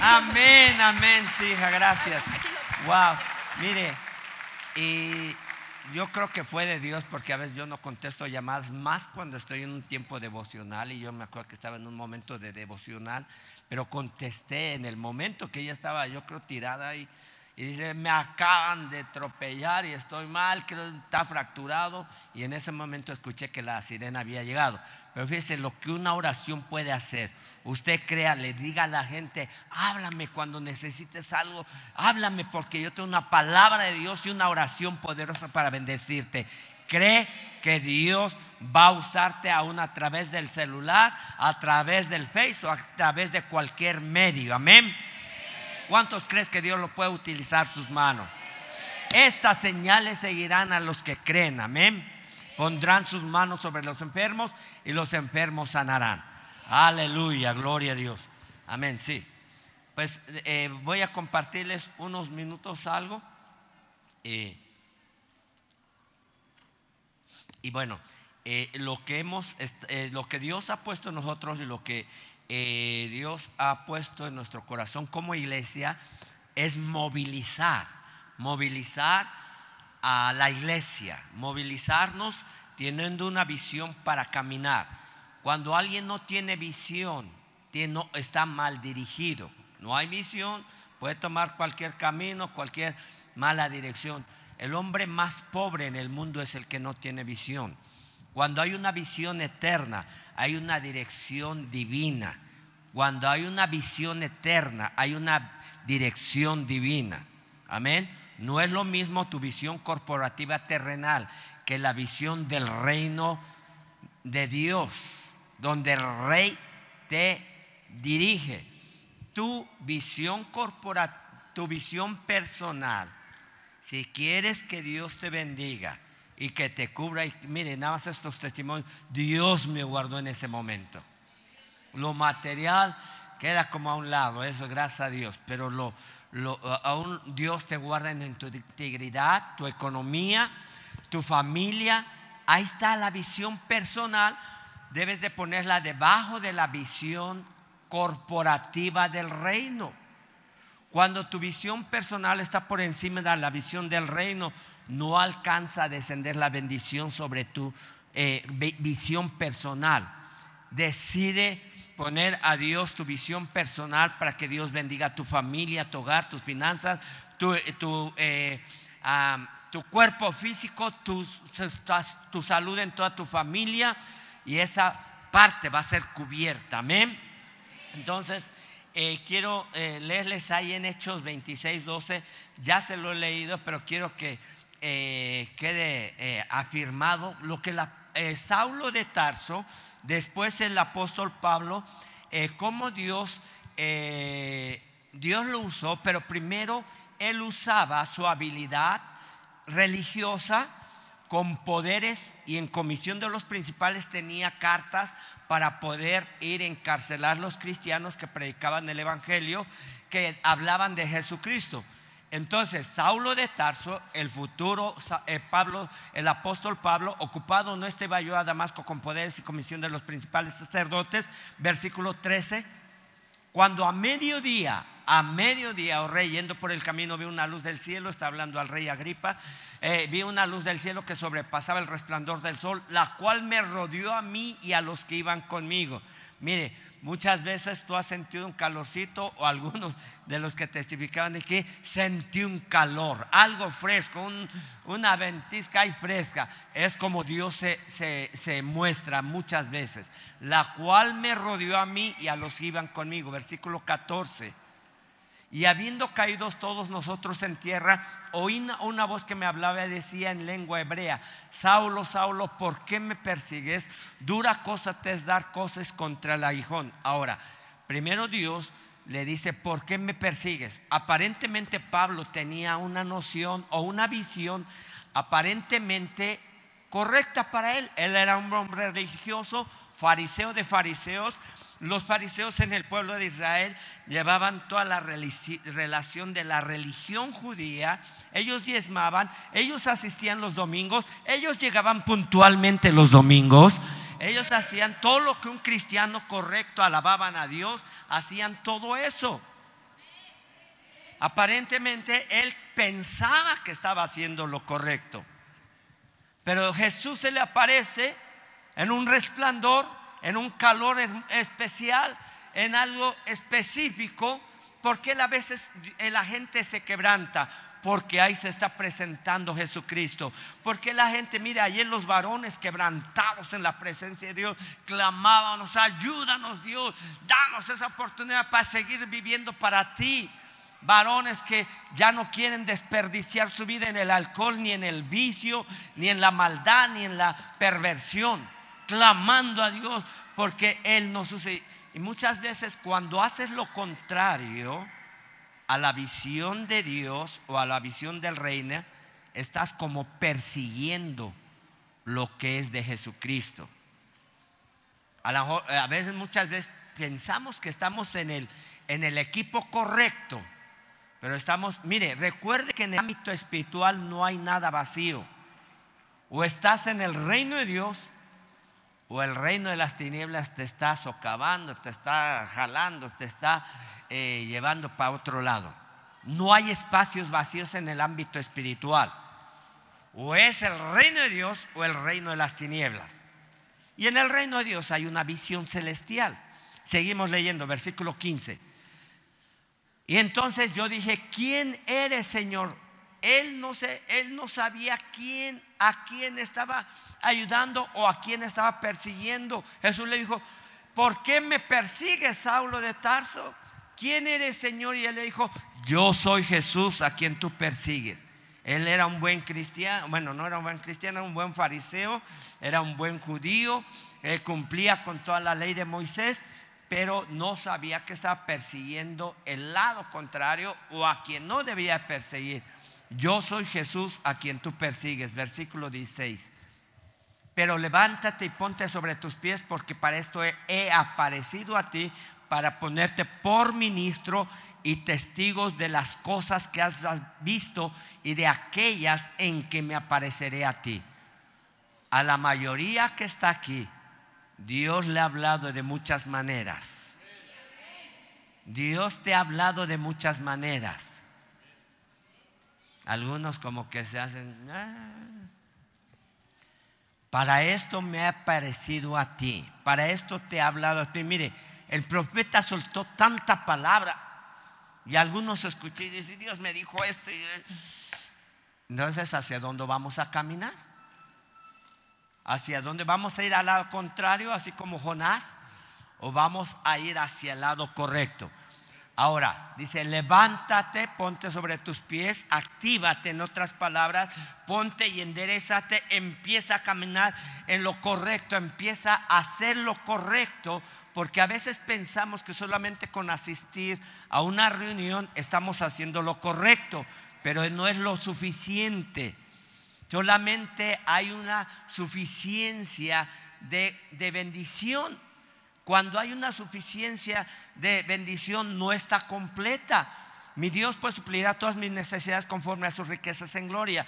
[SPEAKER 1] amén, amén, sí, hija, gracias. Wow, mire, y yo creo que fue de Dios porque a veces yo no contesto llamadas más cuando estoy en un tiempo devocional y yo me acuerdo que estaba en un momento de devocional, pero contesté en el momento que ella estaba, yo creo, tirada y y dice, me acaban de atropellar y estoy mal, creo que está fracturado. Y en ese momento escuché que la sirena había llegado. Pero fíjese lo que una oración puede hacer. Usted crea, le diga a la gente, háblame cuando necesites algo, háblame porque yo tengo una palabra de Dios y una oración poderosa para bendecirte. Cree que Dios va a usarte aún a través del celular, a través del Facebook, a través de cualquier medio. Amén. ¿Cuántos crees que Dios lo puede utilizar sus manos? Estas señales seguirán a los que creen, amén. Pondrán sus manos sobre los enfermos y los enfermos sanarán. Aleluya, gloria a Dios. Amén, sí. Pues eh, voy a compartirles unos minutos algo. y bueno, eh, lo que hemos, eh, lo que Dios ha puesto en nosotros y lo que eh, Dios ha puesto en nuestro corazón como iglesia es movilizar, movilizar a la iglesia, movilizarnos teniendo una visión para caminar. Cuando alguien no tiene visión, está mal dirigido. No hay visión, puede tomar cualquier camino, cualquier mala dirección. El hombre más pobre en el mundo es el que no tiene visión. Cuando hay una visión eterna, hay una dirección divina. Cuando hay una visión eterna, hay una dirección divina. Amén. No es lo mismo tu visión corporativa terrenal que la visión del reino de Dios, donde el rey te dirige. Tu visión corporativa, tu visión personal, si quieres que Dios te bendiga y que te cubra, y mire, nada más estos testimonios, Dios me guardó en ese momento. Lo material queda como a un lado, eso gracias a Dios, pero lo, aún Dios te guarda en tu integridad, tu economía, tu familia. Ahí está la visión personal. Debes de ponerla debajo de la visión corporativa del reino. Cuando tu visión personal está por encima de la visión del reino, no alcanza a descender la bendición sobre tu eh, visión personal. Decide poner a Dios tu visión personal para que Dios bendiga tu familia, tu hogar, tus finanzas, tu, eh, cuerpo físico, tu, salud en toda tu familia y esa parte va a ser cubierta. Amén. Entonces, eh, quiero leerles ahí en Hechos 26, 12. Ya se lo he leído, pero quiero que quede afirmado lo que la, Saulo de Tarso Después el apóstol Pablo, eh, cómo Dios, eh, Dios lo usó, pero primero él usaba su habilidad religiosa con poderes y en comisión de los principales tenía cartas para poder ir a encarcelar los cristianos que predicaban el Evangelio, que hablaban de Jesucristo. Entonces, Saulo de Tarso, el futuro eh, Pablo, el apóstol Pablo, ocupado no estaba yo a Damasco con poderes y comisión de los principales sacerdotes, versículo 13, cuando a mediodía, a mediodía, oh rey, yendo por el camino, vi una luz del cielo, está hablando al rey Agripa, eh, vi una luz del cielo que sobrepasaba el resplandor del sol, la cual me rodeó a mí y a los que iban conmigo. Mire, Muchas veces tú has sentido un calorcito o algunos de los que testificaban que sentí un calor, algo fresco, una ventisca y fresca. Es como Dios se, se, muestra muchas veces, la cual me rodeó a mí y a los que iban conmigo. Versículo 14. Y habiendo caído todos nosotros en tierra, oí una, voz que me hablaba y decía en lengua hebrea, Saulo, Saulo, ¿por qué me persigues? Dura cosa te es dar cosas contra el aguijón. Ahora, primero Dios le dice, ¿por qué me persigues? Aparentemente Pablo tenía una noción o una visión aparentemente correcta para él. Él era un hombre religioso, fariseo de fariseos, los fariseos en el pueblo de Israel llevaban toda la relación de la religión judía. Ellos diezmaban, ellos asistían los domingos, ellos llegaban puntualmente los domingos. Ellos hacían todo lo que un cristiano correcto alababan a Dios, hacían todo eso. Aparentemente él pensaba que estaba haciendo lo correcto. Pero Jesús se le aparece en un resplandor en un calor especial, en algo específico, porque a veces la gente se quebranta, porque ahí se está presentando Jesucristo. Porque la gente, mira, ayer los varones quebrantados en la presencia de Dios clamábamos, ayúdanos Dios, danos esa oportunidad para seguir viviendo para ti. Varones que ya no quieren desperdiciar su vida en el alcohol, ni en el vicio, ni en la maldad, ni en la perversión clamando a Dios porque Él no sucede. Y muchas veces cuando haces lo contrario a la visión de Dios o a la visión del reino, estás como persiguiendo lo que es de Jesucristo. A, veces, muchas veces pensamos que estamos en el, en el equipo correcto, pero estamos, mire, recuerde que en el ámbito espiritual no hay nada vacío. O estás en el reino de Dios o el reino de las tinieblas te está socavando, te está jalando, te está eh, llevando para otro lado. No hay espacios vacíos en el ámbito espiritual. O es el reino de Dios o el reino de las tinieblas. Y en el reino de Dios hay una visión celestial. Seguimos leyendo, versículo 15. Y entonces yo dije, ¿quién eres, Señor? Él no, sé, él no sabía quién, a quién estaba ayudando o a quién estaba persiguiendo. Jesús le dijo, ¿por qué me persigues, Saulo de Tarso? ¿Quién eres, Señor? Y él le dijo, yo soy Jesús a quien tú persigues. Él era un buen cristiano, bueno, no era un buen cristiano, era un buen fariseo, era un buen judío, cumplía con toda la ley de Moisés, pero no sabía que estaba persiguiendo el lado contrario o a quien no debía perseguir. Yo soy Jesús a quien tú persigues, versículo 16. Pero levántate y ponte sobre tus pies porque para esto he, aparecido a ti, para ponerte por ministro y testigos de las cosas que has visto y de aquellas en que me apareceré a ti. A la mayoría que está aquí, Dios le ha hablado de muchas maneras. Dios te ha hablado de muchas maneras. Algunos como que se hacen... Ah". Para esto me ha parecido a ti. Para esto te ha hablado a ti. Mire, el profeta soltó tanta palabra. Y algunos escuché y dicen, Dios me dijo esto. Entonces, ¿hacia dónde vamos a caminar? ¿Hacia dónde vamos a ir al lado contrario, así como Jonás? ¿O vamos a ir hacia el lado correcto? Ahora, dice, levántate, ponte sobre tus pies, actívate, en otras palabras, ponte y enderezate, empieza a caminar en lo correcto, empieza a hacer lo correcto, porque a veces pensamos que solamente con asistir a una reunión estamos haciendo lo correcto, pero no es lo suficiente. Solamente hay una suficiencia de, de bendición cuando hay una suficiencia de bendición no está completa. Mi Dios pues suplirá todas mis necesidades conforme a sus riquezas en gloria.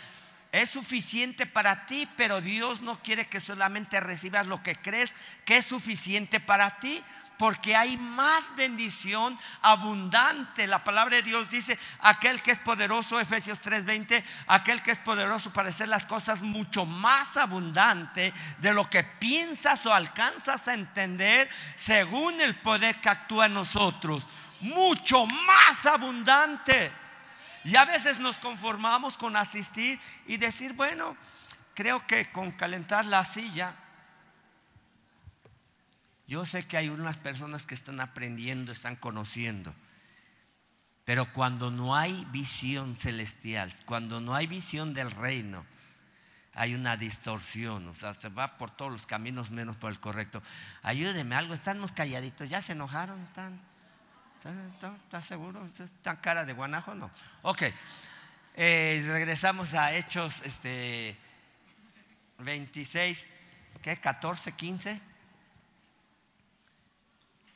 [SPEAKER 1] Es suficiente para ti, pero Dios no quiere que solamente recibas lo que crees que es suficiente para ti porque hay más bendición abundante. La palabra de Dios dice, aquel que es poderoso, Efesios 3:20, aquel que es poderoso para hacer las cosas mucho más abundante de lo que piensas o alcanzas a entender según el poder que actúa en nosotros. Mucho más abundante. Y a veces nos conformamos con asistir y decir, bueno, creo que con calentar la silla yo sé que hay unas personas que están aprendiendo, están conociendo. Pero cuando no hay visión celestial, cuando no hay visión del reino, hay una distorsión, o sea, se va por todos los caminos menos por el correcto. Ayúdeme algo, estamos calladitos, ya se enojaron, ¿están, ¿Está seguro? ¿Están cara de guanajo? No. Ok, eh, regresamos a Hechos este, 26, ¿qué? 14, 15.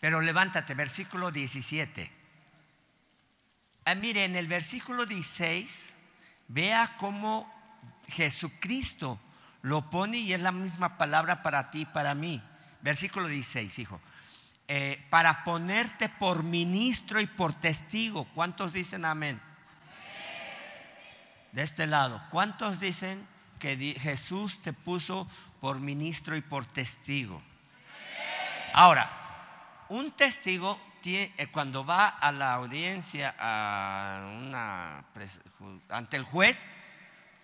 [SPEAKER 1] Pero levántate, versículo 17. Ah, mire, en el versículo 16, vea cómo Jesucristo lo pone y es la misma palabra para ti y para mí. Versículo 16, hijo. Eh, para ponerte por ministro y por testigo. ¿Cuántos dicen amén? De este lado, ¿cuántos dicen que Jesús te puso por ministro y por testigo? Ahora, un testigo eh, cuando va a la audiencia ante el juez,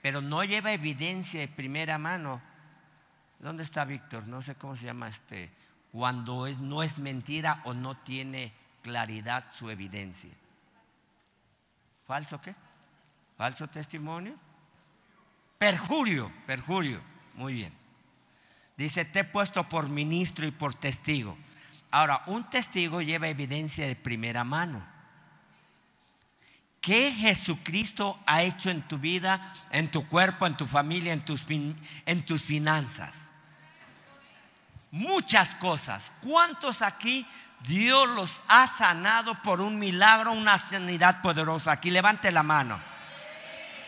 [SPEAKER 1] pero no lleva evidencia de primera mano. ¿Dónde está Víctor? No sé cómo se llama este. Cuando no es mentira o no tiene claridad su evidencia. ¿Falso qué? ¿Falso testimonio? Perjurio, perjurio. Muy bien. Dice, te he puesto por ministro y por testigo. Ahora, un testigo lleva evidencia de primera mano. ¿Qué Jesucristo ha hecho en tu vida, en tu cuerpo, en tu familia, en tus, en tus finanzas? Muchas cosas. ¿Cuántos aquí Dios los ha sanado por un milagro, una sanidad poderosa? Aquí levante la mano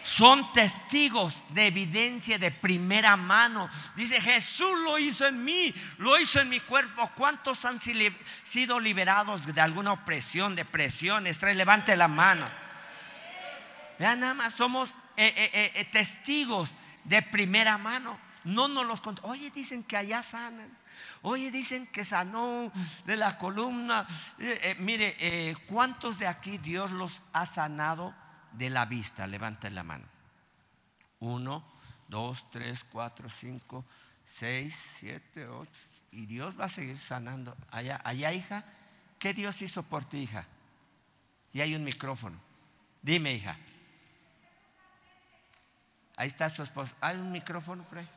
[SPEAKER 1] son testigos de evidencia de primera mano. Dice, Jesús lo hizo en mí, lo hizo en mi cuerpo. ¿Cuántos han sido liberados de alguna opresión, de presión? Levante la mano. Vean, nada más somos eh, eh, eh, testigos de primera mano. No nos los contó. Oye, dicen que allá sanan. Oye, dicen que sanó de la columna. mire, ¿cuántos de aquí Dios los ha sanado? De la vista. Levanta la mano. Uno, dos, tres, cuatro, cinco, seis, siete, ocho. Y Dios va a seguir sanando. Allá, allá, hija, ¿qué Dios hizo por ti, hija? Y hay un micrófono. Dime, hija. Ahí está su esposa. ¿Hay un micrófono por ahí?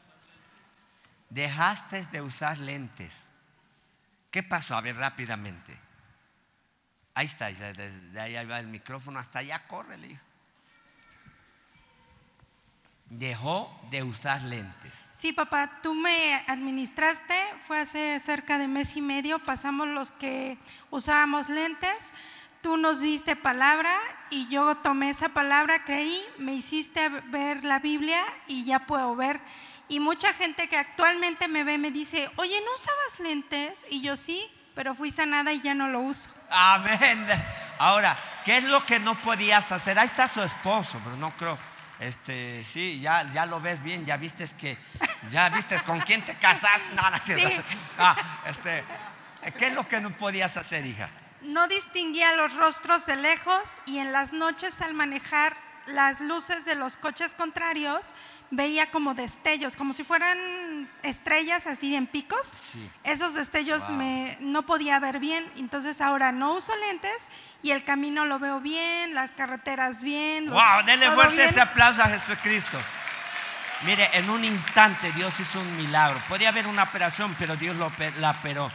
[SPEAKER 1] Dejaste de usar lentes. ¿Qué pasó? A ver, rápidamente. Ahí está, desde ahí va el micrófono, hasta allá corre, le Dejó de usar lentes.
[SPEAKER 12] Sí, papá, tú me administraste, fue hace cerca de mes y medio, pasamos los que usábamos lentes, tú nos diste palabra y yo tomé esa palabra, creí, me hiciste ver la Biblia y ya puedo ver. Y mucha gente que actualmente me ve me dice, oye, ¿no usabas lentes? Y yo sí, pero fui sanada y ya no lo uso.
[SPEAKER 1] Amén. Ahora, ¿qué es lo que no podías hacer? Ahí está su esposo, pero no creo. Este, sí, ya, ya lo ves bien, ya vistes que, ya vistes con quién te casas. No, no, sí. ah, este, ¿Qué es lo que no podías hacer, hija?
[SPEAKER 12] No distinguía los rostros de lejos y en las noches al manejar las luces de los coches contrarios veía como destellos, como si fueran estrellas así en picos. Esos destellos me, no podía ver bien, entonces ahora no uso lentes y el camino lo veo bien, las carreteras bien.
[SPEAKER 1] ¡Wow! Denle fuerte ese aplauso a Jesucristo. Mire, en un instante Dios hizo un milagro. Podía haber una operación, pero Dios lo, la operó.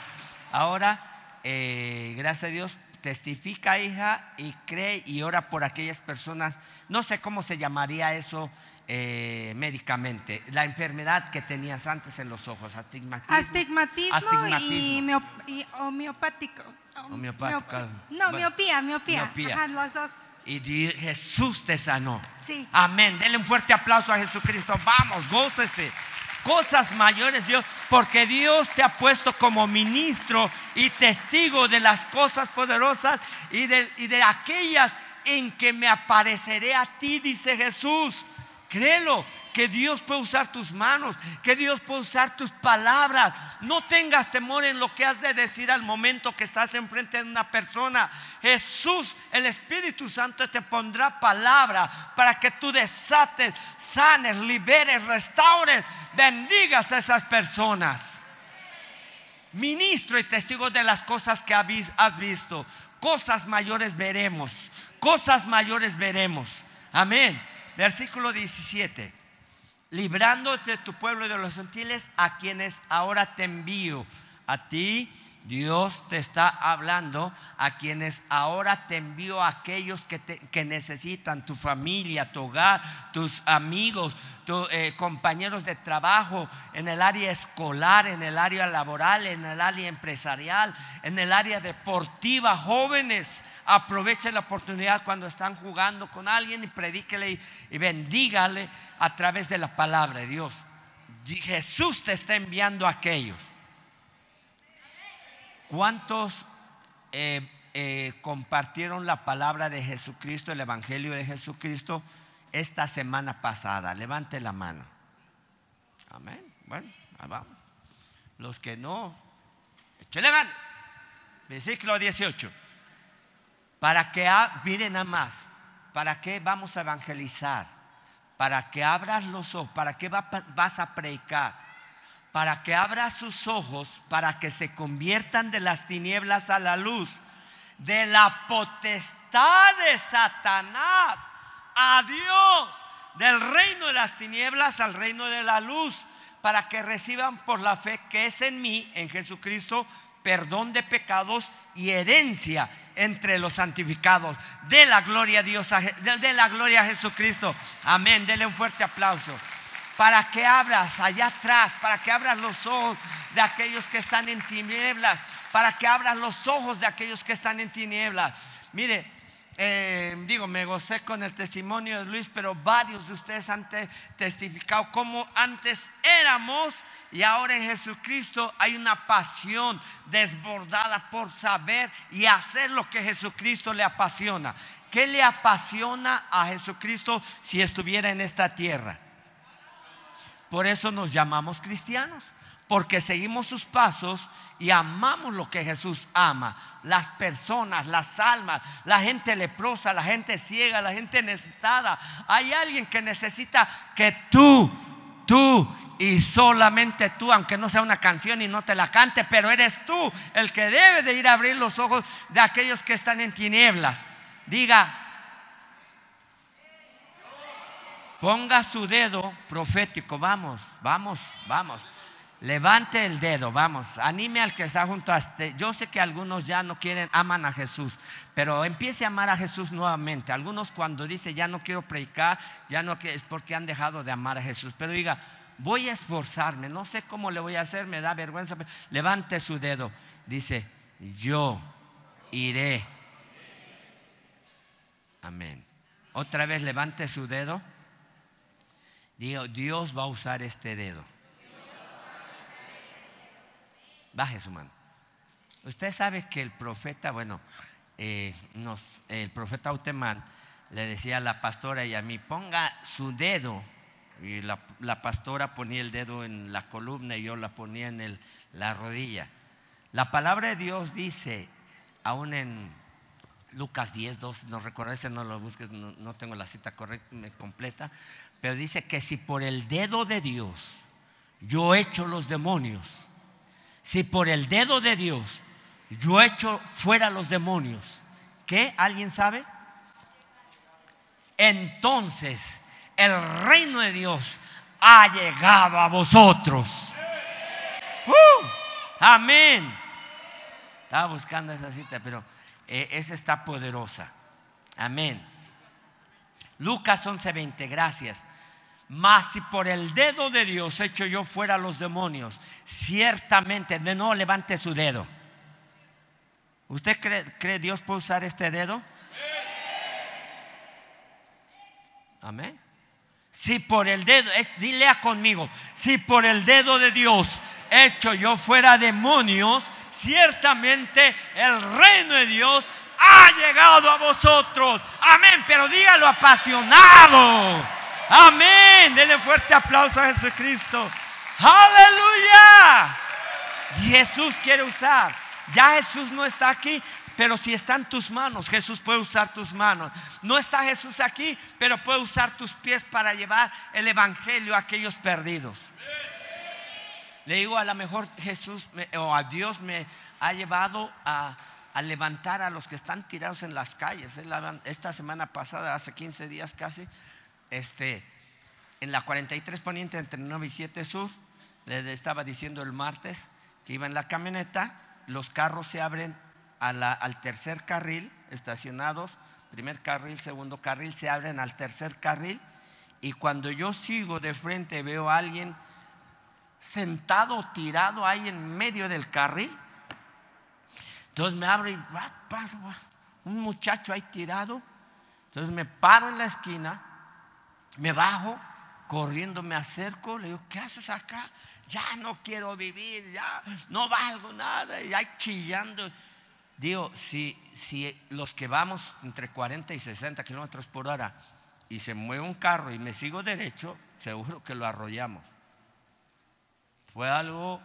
[SPEAKER 1] Ahora, eh, gracias a Dios, testifica, hija, y cree y ora por aquellas personas. No sé cómo se llamaría eso eh, médicamente. La enfermedad que tenías antes en los ojos, astigmatismo.
[SPEAKER 12] Astigmatismo, y, homeopático.
[SPEAKER 1] Homeopático.
[SPEAKER 12] No, miopía, miopía. los dos.
[SPEAKER 1] Y Jesús te sanó.
[SPEAKER 12] Sí.
[SPEAKER 1] Amén. Denle un fuerte aplauso a Jesucristo. Vamos, gócese cosas mayores, Dios, porque Dios te ha puesto como ministro y testigo de las cosas poderosas y de, y de aquellas en que me apareceré a ti, dice Jesús. Créelo, que Dios puede usar tus manos, que Dios puede usar tus palabras. No tengas temor en lo que has de decir al momento que estás enfrente de una persona. Jesús, el Espíritu Santo te pondrá palabra para que tú desates, sanes, liberes, restaures, bendigas a esas personas. Ministro y testigo de las cosas que has visto. Cosas mayores veremos. Cosas mayores veremos. Amén. Versículo 17. Librando de tu pueblo y de los gentiles a quienes ahora te envío. A ti, Dios te está hablando, a quienes ahora te envío, a aquellos que, que necesitan, tu familia, tu hogar, tus amigos, tus eh, compañeros de trabajo, en el área escolar, en el área laboral, en el área empresarial, en el área deportiva, jóvenes aproveche la oportunidad cuando están jugando con alguien y predíquele y, bendígale a través de la palabra de Dios. Jesús te está enviando a aquellos. ¿Cuántos eh, eh, compartieron la palabra de Jesucristo, el Evangelio de Jesucristo, esta semana pasada? Levante la mano. Amén. Bueno, vamos. Los que no, échale ganas. Versículo 18. Para que, miren nada más, ¿para qué vamos a evangelizar? Para que abras los ojos, ¿para qué vas a predicar? Para que abras sus ojos, para que se conviertan de las tinieblas a la luz, de la potestad de Satanás a Dios, del reino de las tinieblas al reino de la luz, para que reciban por la fe que es en mí, en Jesucristo, perdón de pecados y herencia entre los santificados. De la gloria a Dios, de la gloria a Jesucristo. Amén. Dele un fuerte aplauso. Para que abras allá atrás, para que abras los ojos de aquellos que están en tinieblas, para que abras los ojos de aquellos que están en tinieblas. Mire, eh, digo, me gocé con el testimonio de Luis, pero varios de ustedes han testificado cómo antes éramos y ahora en Jesucristo hay una pasión desbordada por saber y hacer lo que Jesucristo le apasiona. ¿Qué le apasiona a Jesucristo si estuviera en esta tierra? Por eso nos llamamos cristianos, porque seguimos sus pasos y amamos lo que Jesús ama. Las personas, las almas, la gente leprosa, la gente ciega, la gente necesitada. Hay alguien que necesita que tú, tú y solamente tú, aunque no sea una canción y no te la cante, pero eres tú el que debe de ir a abrir los ojos de aquellos que están en tinieblas. Diga, Ponga su dedo profético, vamos, vamos, vamos. Levante el dedo, vamos, anime al que está junto a este. Yo sé que algunos ya no quieren, aman a Jesús, pero empiece a amar a Jesús nuevamente. Algunos cuando dice ya no quiero predicar, ya no es porque han dejado de amar a Jesús. Pero diga, voy a esforzarme, no sé cómo le voy a hacer, me da vergüenza. Levante su dedo, dice, yo iré. Amén. Otra vez levante su dedo. Dios va a usar este dedo. Baje su mano. Usted sabe que el profeta, bueno, eh, el profeta Autemán le decía a la pastora y a mí, ponga su dedo. Y la, pastora ponía el dedo en la columna y yo la ponía en el, la rodilla. La palabra de Dios dice, aún en Lucas 10, 2, no recuerdo ese, no lo busques, no, no tengo la cita correcta, completa, pero dice que si por el dedo de Dios yo echo los demonios, si por el dedo de Dios yo echo fuera los demonios, ¿qué? ¿Alguien sabe? Entonces el reino de Dios ha llegado a vosotros. ¡Uh! amén. Estaba buscando esa cita, pero eh, esa está poderosa. Amén. Lucas 11:20, gracias. Mas si por el dedo de Dios echo yo fuera los demonios, ciertamente, no levante su dedo. ¿Usted cree, cree Dios puede usar este dedo? Amén. Si por el dedo, eh, dile conmigo, si por el dedo de Dios echo yo fuera demonios, ciertamente el reino de Dios ha llegado a vosotros. Amén, pero dígalo apasionado. Amén. Denle fuerte aplauso a Jesucristo. Aleluya. Jesús quiere usar. Ya Jesús no está aquí, pero si está en tus manos, Jesús puede usar tus manos. No está Jesús aquí, pero puede usar tus pies para llevar el Evangelio a aquellos perdidos. Le digo, a lo mejor Jesús o a Dios me ha llevado a, a, levantar a los que están tirados en las calles. Esta semana pasada, hace 15 días casi, este, en la 43 poniente entre 9 y 7 sur, le estaba diciendo el martes que iba en la camioneta, los carros se abren al tercer carril, estacionados, primer carril, segundo carril, se abren al tercer carril, y cuando yo sigo de frente veo a alguien sentado, tirado ahí en medio del carril, entonces me abro y un muchacho ahí tirado, entonces me paro en la esquina, me bajo, corriendo me acerco, le digo, ¿qué haces acá? Ya no quiero vivir, ya no valgo nada, y ahí chillando. Digo, si, si los que vamos entre 40 y 60 kilómetros por hora y se mueve un carro y me sigo derecho, seguro que lo arrollamos. Fue algo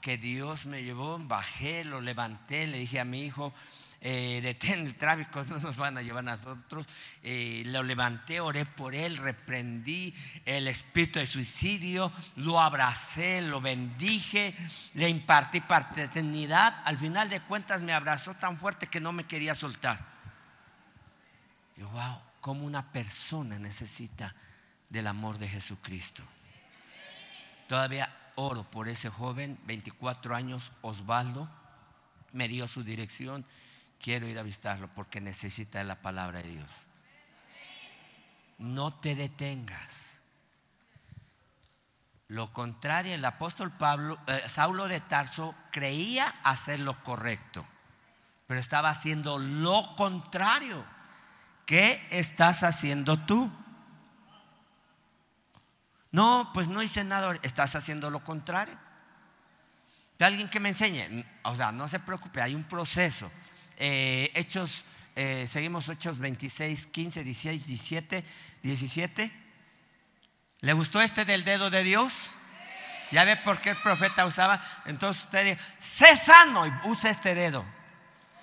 [SPEAKER 1] que Dios me llevó, bajé, lo levanté, le dije a mi hijo, eh, detén el tráfico, no nos van a llevar a nosotros. Eh, lo levanté, oré por él, reprendí el espíritu de suicidio, lo abracé, lo bendije, le impartí paternidad. Al final de cuentas me abrazó tan fuerte que no me quería soltar. Y wow, como una persona necesita del amor de Jesucristo. Todavía oro por ese joven, 24 años, Osvaldo, me dio su dirección quiero ir a visitarlo porque necesita la palabra de Dios. No te detengas. Lo contrario, el apóstol Pablo, eh, Saulo de Tarso creía hacer lo correcto, pero estaba haciendo lo contrario. ¿Qué estás haciendo tú? No, pues no hice nada, estás haciendo lo contrario. De alguien que me enseñe, o sea, no se preocupe, hay un proceso. Eh, Hechos, eh, seguimos Hechos 26, 15, 16, 17, 17. ¿Le gustó este del dedo de Dios? ¿Ya ve por qué el profeta usaba? Entonces usted dice, sé sano y use este dedo.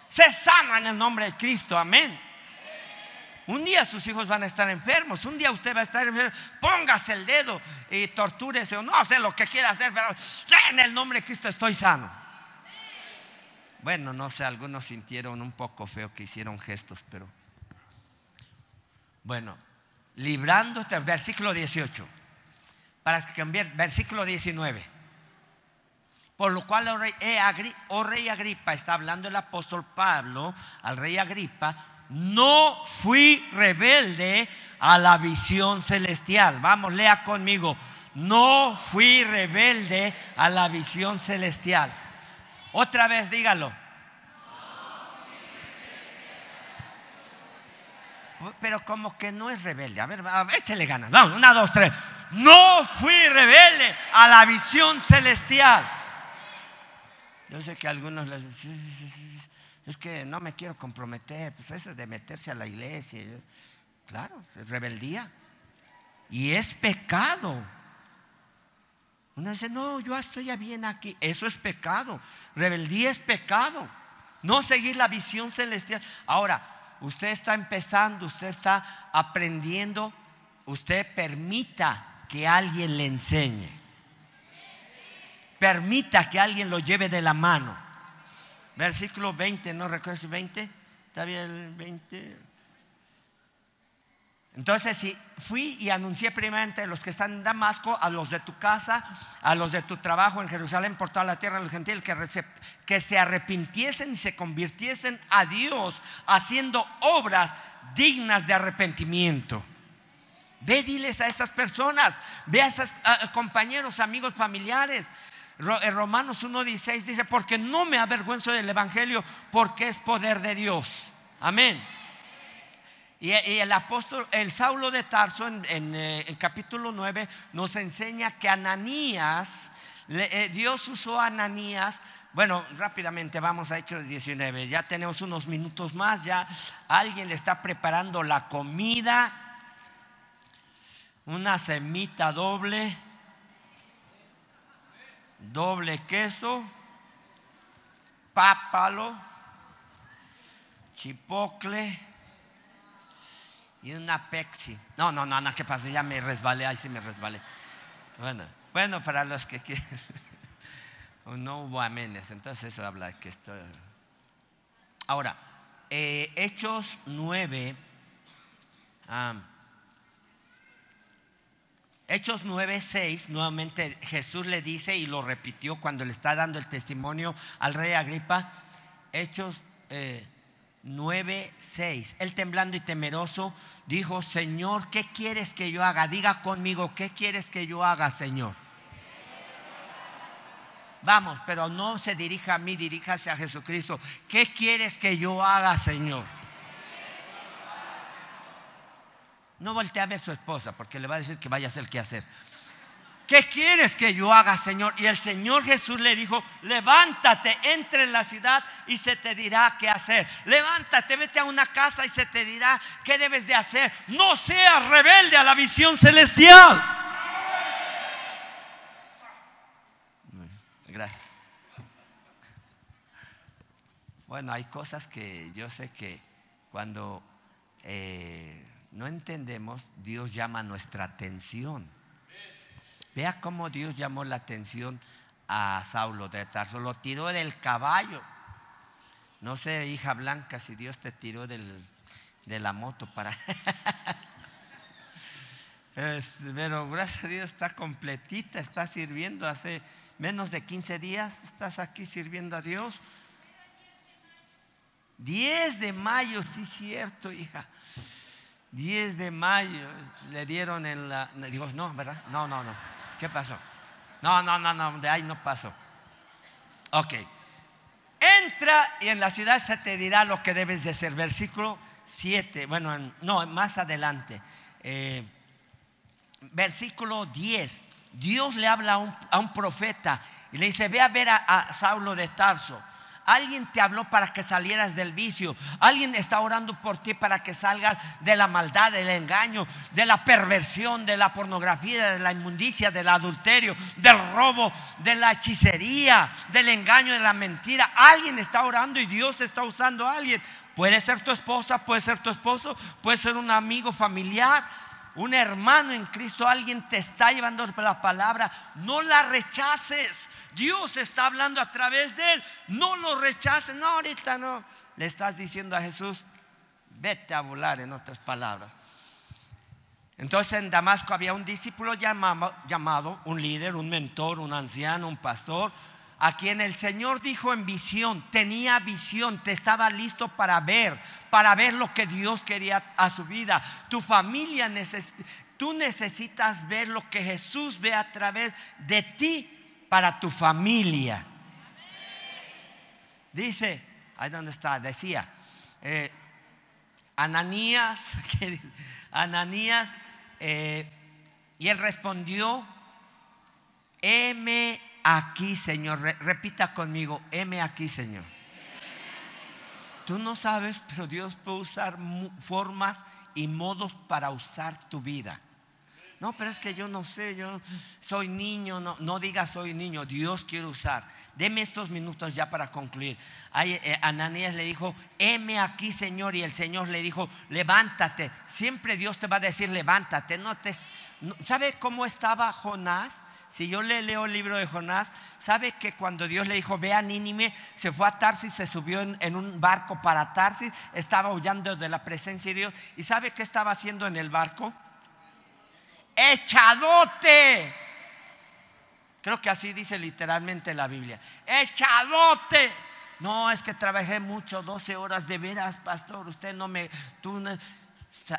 [SPEAKER 1] Sé sano en el nombre de Cristo, amén. Un día sus hijos van a estar enfermos, un día usted va a estar enfermo. Póngase el dedo y tortúrese o no sé lo que quiera hacer, pero en el nombre de Cristo estoy sano. Bueno, no sé, algunos sintieron un poco feo que hicieron gestos, pero bueno, librándote, versículo 18, para cambiar, versículo 19. Por lo cual, oh oh rey Agripa, está hablando el apóstol Pablo al rey Agripa, no fui rebelde a la visión celestial. Vamos, lea conmigo. No fui rebelde a la visión celestial. Otra vez dígalo. Pero como que no es rebelde. A ver, échale ganas. Vamos, una, dos, tres. No fui rebelde a la visión celestial. Yo sé que algunos les es que no me quiero comprometer, pues eso es de meterse a la iglesia. Claro, es rebeldía. Y es pecado. Uno dice, no, yo estoy bien aquí. Eso es pecado. Rebeldía es pecado. No seguir la visión celestial. Ahora, usted está empezando, usted está aprendiendo. Usted permita que alguien le enseñe. Permita que alguien lo lleve de la mano. Versículo 20, ¿no recuerdas 20? ¿Está bien el 20? Entonces, si fui y anuncié primeramente a los que están en Damasco, a los de tu casa, a los de tu trabajo en Jerusalén, por toda la tierra del gentil, que, que se arrepintiesen y se convirtiesen a Dios haciendo obras dignas de arrepentimiento. Ve, diles a esas personas, ve a esos compañeros, amigos, familiares. Romanos 1.16 dice, porque no me avergüenzo del Evangelio, porque es poder de Dios. Amén. Y, el apóstol, el Saulo de Tarso en, en, eh, capítulo 9 nos enseña que Ananías, eh, Dios usó a Ananías. Bueno, rápidamente vamos a Hechos 19. Ya tenemos unos minutos más. Ya alguien le está preparando la comida. Una semita doble. Doble queso. Pápalo. Chipocle y una Pepsi. No, no, no, no, ¿qué pasa? Ya me resbalé, ahí sí me resbalé. Bueno, bueno, para los que quieren. no hubo amenes, entonces eso habla que esto. Ahora, eh, Hechos 9. Hechos 9, 6, nuevamente Jesús le dice y lo repitió cuando le está dando el testimonio al rey Agripa. Hechos eh, 9:6. Él temblando y temeroso dijo, Señor, ¿qué quieres que yo haga? Diga conmigo, ¿qué quieres que yo haga, Señor? Vamos, pero no se dirija a mí, diríjase a Jesucristo. ¿Qué quieres que yo haga, Señor? No voltea a ver a su esposa porque le va a decir que vaya a hacer qué hacer. ¿Qué quieres que yo haga, Señor? Y el Señor Jesús le dijo, levántate, entre en la ciudad y se te dirá qué hacer. Levántate, vete a una casa y se te dirá qué debes de hacer. No seas rebelde a la visión celestial. Gracias. Bueno, hay cosas que yo sé que cuando eh, no entendemos, Dios llama nuestra atención. Vea cómo Dios llamó la atención a Saulo de Tarso. Lo tiró del caballo. No sé, hija blanca, si Dios te tiró del, de la moto para... pero gracias a Dios está completita, está sirviendo hace menos de 15 días, estás aquí sirviendo a Dios. 10 de mayo, sí cierto, hija. 10 de mayo le dieron en la... Digo, no, ¿verdad? No, no, no. ¿Qué pasó? No, no, no, no, de ahí no pasó. Ok. Entra y en la ciudad se te dirá lo que debes de hacer. Versículo 7. Bueno, no, más adelante. Eh, versículo 10. Dios le habla a un, profeta y le dice, ve a ver a Saulo de Tarso. Alguien te habló para que salieras del vicio. Alguien está orando por ti para que salgas de la maldad, del engaño, de la perversión, de la pornografía, de la inmundicia, del adulterio, del robo, de la hechicería, del engaño, de la mentira. Alguien está orando y Dios está usando a alguien. Puede ser tu esposa, puede ser tu esposo, puede ser un amigo familiar, un hermano en Cristo. Alguien te está llevando la palabra. No la rechaces. Dios está hablando a través de él. No lo rechaces. No, ahorita no. Le estás diciendo a Jesús, vete a volar en otras palabras. Entonces en Damasco había un discípulo llamado, llamado, un líder, un mentor, un anciano, un pastor, a quien el Señor dijo en visión, tenía visión, te estaba listo para ver, para ver lo que Dios quería a su vida. Tu familia tú necesitas ver lo que Jesús ve a través de ti para tu familia. Dice, ahí donde está, decía, eh, Ananías, Ananías, eh, y él respondió, heme aquí, Señor. repita conmigo, heme aquí, Señor. Tú no sabes, pero Dios puede usar formas y modos para usar tu vida. No, pero es que yo no sé, yo soy niño, no, no digas soy niño, Dios quiere usar. Deme estos minutos ya para concluir. Eh, Ananías le dijo, heme aquí Señor, y el Señor le dijo, levántate. Siempre Dios te va a decir, levántate. No te, ¿Sabe cómo estaba Jonás? Si yo le leo el libro de Jonás, sabe que cuando Dios le dijo, ve a Nínime, se fue a Tarsis, se subió en, un barco para Tarsis, estaba huyendo de la presencia de Dios. ¿Y sabe qué estaba haciendo en el barco? Echadote. Creo que así dice literalmente la Biblia. Echadote. No, es que trabajé mucho, 12 horas de veras, pastor. Usted no me... Tú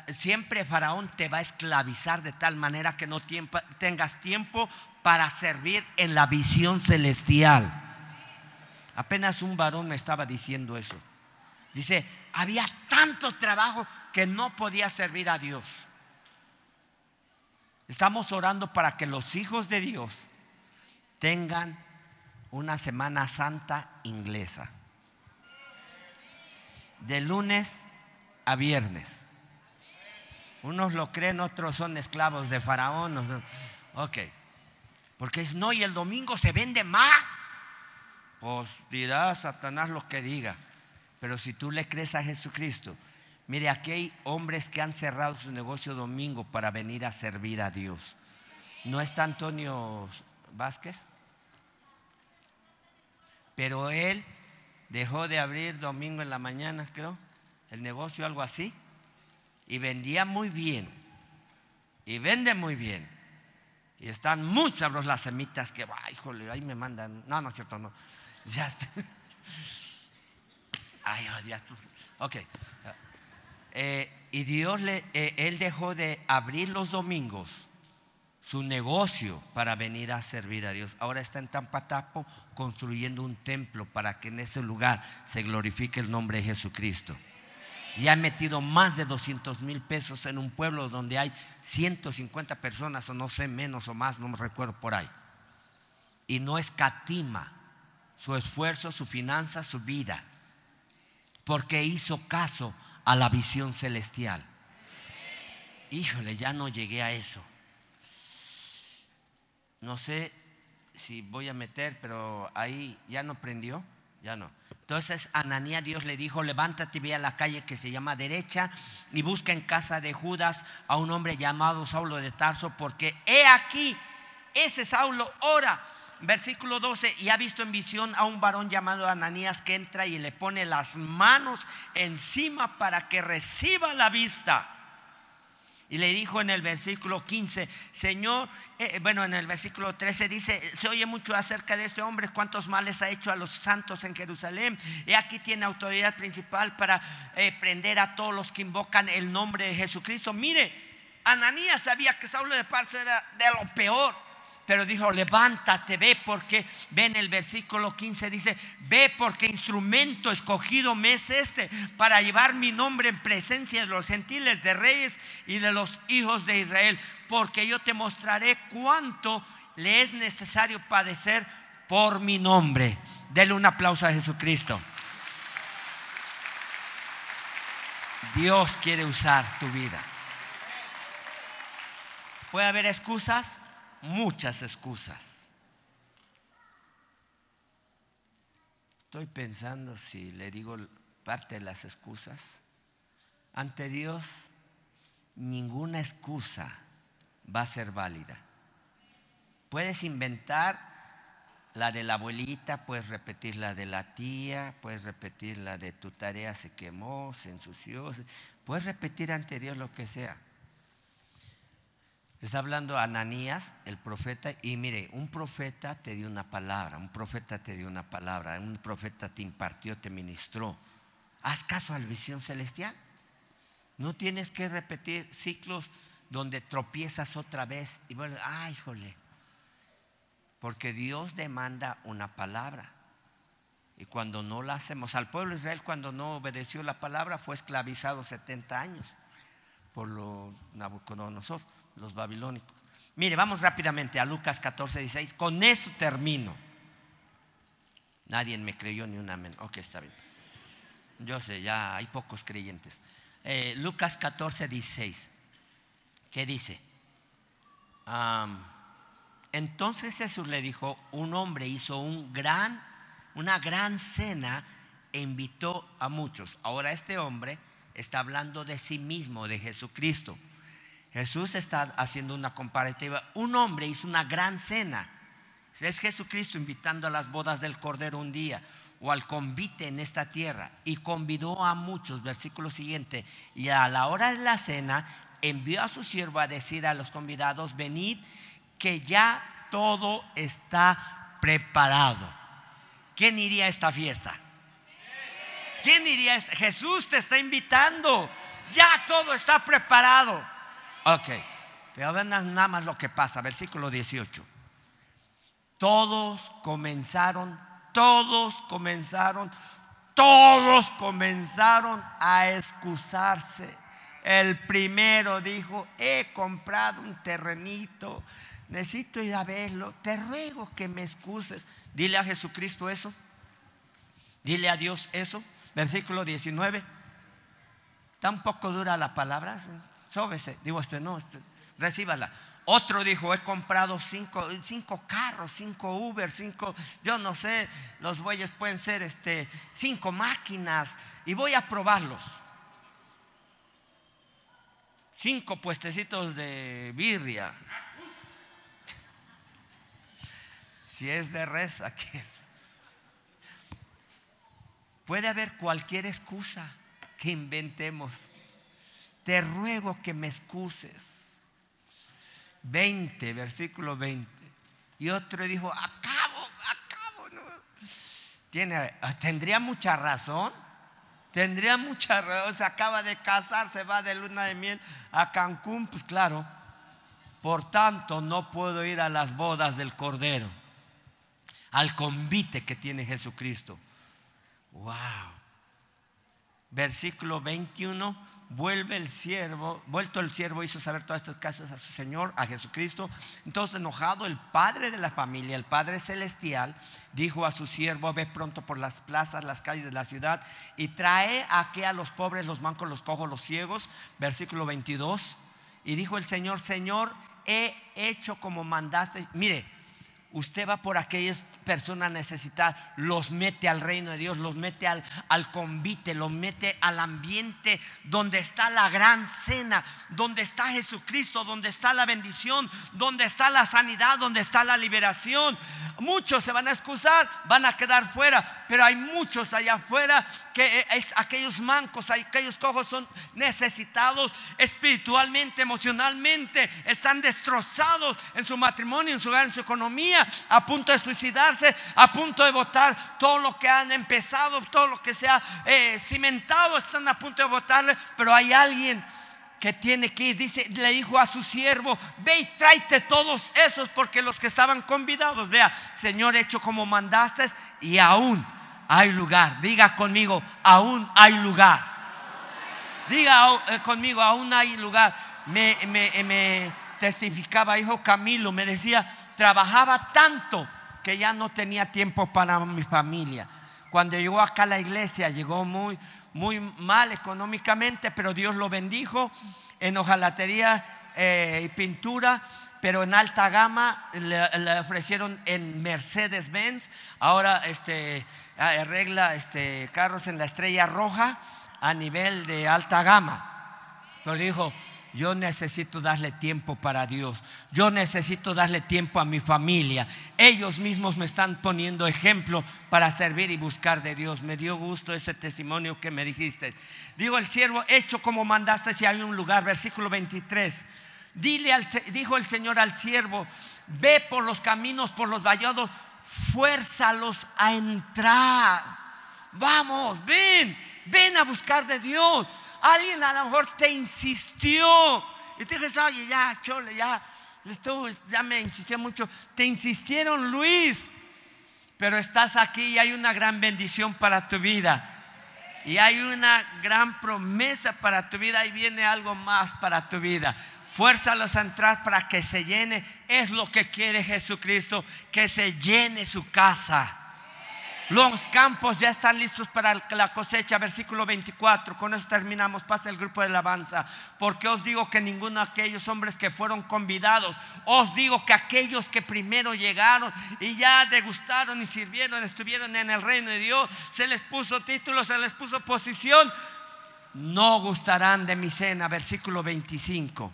[SPEAKER 1] siempre Faraón te va a esclavizar de tal manera que no tengas tiempo para servir en la visión celestial. Apenas un varón me estaba diciendo eso. Dice, había tanto trabajo que no podía servir a Dios. Estamos orando para que los hijos de Dios tengan una Semana Santa inglesa. De lunes a viernes. Unos lo creen, otros son esclavos de Faraón. Ok. Porque es no, y el domingo se vende más. Pues dirá Satanás lo que diga. Pero si tú le crees a Jesucristo, Mire, aquí hay hombres que han cerrado su negocio domingo para venir a servir a Dios. ¿No está Antonio Vázquez? Pero él dejó de abrir domingo en la mañana, creo, el negocio, algo así, y vendía muy bien. Y vende muy bien. Y están muy las semitas que, ay, híjole, ahí me mandan. No, no es cierto, no. Ya está. Ay, ya. Ok. Eh, y Dios le, eh, él dejó de abrir los domingos su negocio para venir a servir a Dios. Ahora está en Tampatapo construyendo un templo para que en ese lugar se glorifique el nombre de Jesucristo. Y ha metido más de 200 mil pesos en un pueblo donde hay 150 personas o no sé menos o más, no me recuerdo por ahí. Y no escatima su esfuerzo, su finanza, su vida, porque hizo caso a la visión celestial. Híjole, ya no llegué a eso. No sé si voy a meter, pero ahí ya no prendió, ya no. Entonces Ananía Dios le dijo, levántate y ve a la calle que se llama derecha y busca en casa de Judas a un hombre llamado Saulo de Tarso, porque he aquí, ese Saulo ora versículo 12, y ha visto en visión a un varón llamado Ananías que entra y le pone las manos encima para que reciba la vista. Y le dijo en el versículo 15, Señor, eh, bueno, en el versículo 13 dice, se oye mucho acerca de este hombre, cuántos males ha hecho a los santos en Jerusalén. Y aquí tiene autoridad principal para eh, prender a todos los que invocan el nombre de Jesucristo. Mire, Ananías sabía que Saulo de Parse era de lo peor pero dijo, levántate, ve porque, ve en el versículo 15, dice, ve porque instrumento escogido me es este para llevar mi nombre en presencia de los gentiles, de reyes y de los hijos de Israel, porque yo te mostraré cuánto le es necesario padecer por mi nombre. Dele un aplauso a Jesucristo. Dios quiere usar tu vida. ¿Puede haber excusas? Muchas excusas. Estoy pensando si le digo parte de las excusas. Ante Dios, ninguna excusa va a ser válida. Puedes inventar la de la abuelita, puedes repetir la de la tía, puedes repetir la de tu tarea se quemó, se ensució, puedes repetir ante Dios lo que sea. Está hablando Ananías, el profeta, y mire, un profeta te dio una palabra, un profeta te dio una palabra, un profeta te impartió, te ministró. Haz caso a la visión celestial. No tienes que repetir ciclos donde tropiezas otra vez y bueno, ay, jole. Porque Dios demanda una palabra. Y cuando no la hacemos, al pueblo de Israel cuando no obedeció la palabra fue esclavizado 70 años por los Nabucodonosor los babilónicos. Mire, vamos rápidamente a Lucas 14, 16. Con eso termino. Nadie me creyó ni una amén. Ok, está bien. Yo sé, ya hay pocos creyentes. Eh, Lucas 14, 16. ¿Qué dice? entonces Jesús le dijo, un hombre hizo un gran, una gran cena e invitó a muchos. Ahora este hombre está hablando de sí mismo, de Jesucristo. Jesús está haciendo una comparativa. Un hombre hizo una gran cena. Es Jesucristo invitando a las bodas del Cordero un día o al convite en esta tierra y convidó a muchos, versículo siguiente, y a la hora de la cena envió a su siervo a decir a los convidados, venid que ya todo está preparado. ¿Quién iría a esta fiesta? ¿Quién iría? A esta? Jesús te está invitando. Ya todo está preparado. Ok, pero vean nada más lo que pasa, versículo 18. Todos comenzaron, todos comenzaron, todos comenzaron a excusarse. El primero dijo, he comprado un terrenito, necesito ir a verlo, te ruego que me excuses. Dile a Jesucristo eso, dile a Dios eso. Versículo 19. Tampoco dura la palabra, sóbese. Digo, este no, este, recíbala. Otro dijo, he comprado cinco, cinco, carros, cinco Uber, cinco, yo no sé, los bueyes pueden ser este, cinco máquinas y voy a probarlos. Cinco puestecitos de birria. Si es de res, aquí. Puede haber cualquier excusa que inventemos te ruego que me excuses. 20, versículo 20. Y otro dijo, acabo, acabo. Tiene, tendría mucha razón. Tendría mucha razón. Se acaba de casar, se va de luna de miel a Cancún. Pues claro. Por tanto, no puedo ir a las bodas del Cordero. Al convite que tiene Jesucristo. Wow. Versículo 21 vuelve el siervo, vuelto el siervo hizo saber todas estas cosas a su Señor, a Jesucristo. Entonces enojado el padre de la familia, el Padre celestial, dijo a su siervo, ve pronto por las plazas, las calles de la ciudad y trae aquí a los pobres, los mancos, los cojos, los ciegos. Versículo 22. Y dijo el Señor, Señor, he hecho como mandaste. Mire, Usted va por aquellas personas necesitadas, los mete al reino de Dios, los mete al, al convite, los mete al ambiente donde está la gran cena, donde está Jesucristo, donde está la bendición, donde está la sanidad, donde está la liberación. Muchos se van a excusar, van a quedar fuera, pero hay muchos allá afuera que eh, es, aquellos mancos, aquellos cojos son necesitados espiritualmente, emocionalmente, están destrozados en su matrimonio, en su hogar, en su economía a punto de suicidarse, a punto de votar todo lo que han empezado, todo lo que se ha eh, cimentado, están a punto de votarle, pero hay alguien que tiene que ir, dice, le dijo a su siervo, ve y tráete todos esos, porque los que estaban convidados, vea, Señor, hecho como mandaste, y aún hay lugar. Diga conmigo, aún hay lugar. Diga eh, conmigo, aún hay lugar. Me, testificaba, hijo Camilo, me decía, trabajaba tanto que ya no tenía tiempo para mi familia. Cuando llegó acá a la iglesia, llegó muy, muy mal económicamente, pero Dios lo bendijo en hojalatería eh, y pintura, pero en alta gama le, ofrecieron en Mercedes Benz. Ahora este, arregla este, carros en la estrella roja a nivel de alta gama. Lo dijo, yo necesito darle tiempo para Dios. Yo necesito darle tiempo a mi familia. Ellos mismos me están poniendo ejemplo para servir y buscar de Dios. Me dio gusto ese testimonio que me dijiste. Digo, el siervo hecho como mandaste si hay un lugar. Versículo 23. Dile al, dijo el Señor al siervo, ve por los caminos, por los vallados, fuérzalos a entrar. Vamos, ven, ven a buscar de Dios. Alguien a lo mejor te insistió. Y te dices, oye, ya, chole, ya, ya me insistió mucho. Te insistieron, Luis. Pero estás aquí y hay una gran bendición para tu vida. Y hay una gran promesa para tu vida y viene algo más para tu vida. Fuérzalos a entrar para que se llene. Es lo que quiere Jesucristo, que se llene su casa. Los campos ya están listos para la cosecha, versículo 24. Con eso terminamos. Pasa el grupo de alabanza. Porque os digo que ninguno de aquellos hombres que fueron convidados, os digo que aquellos que primero llegaron y ya degustaron y sirvieron, estuvieron en el reino de Dios, se les puso título, se les puso posición, no gustarán de mi cena. Versículo 25.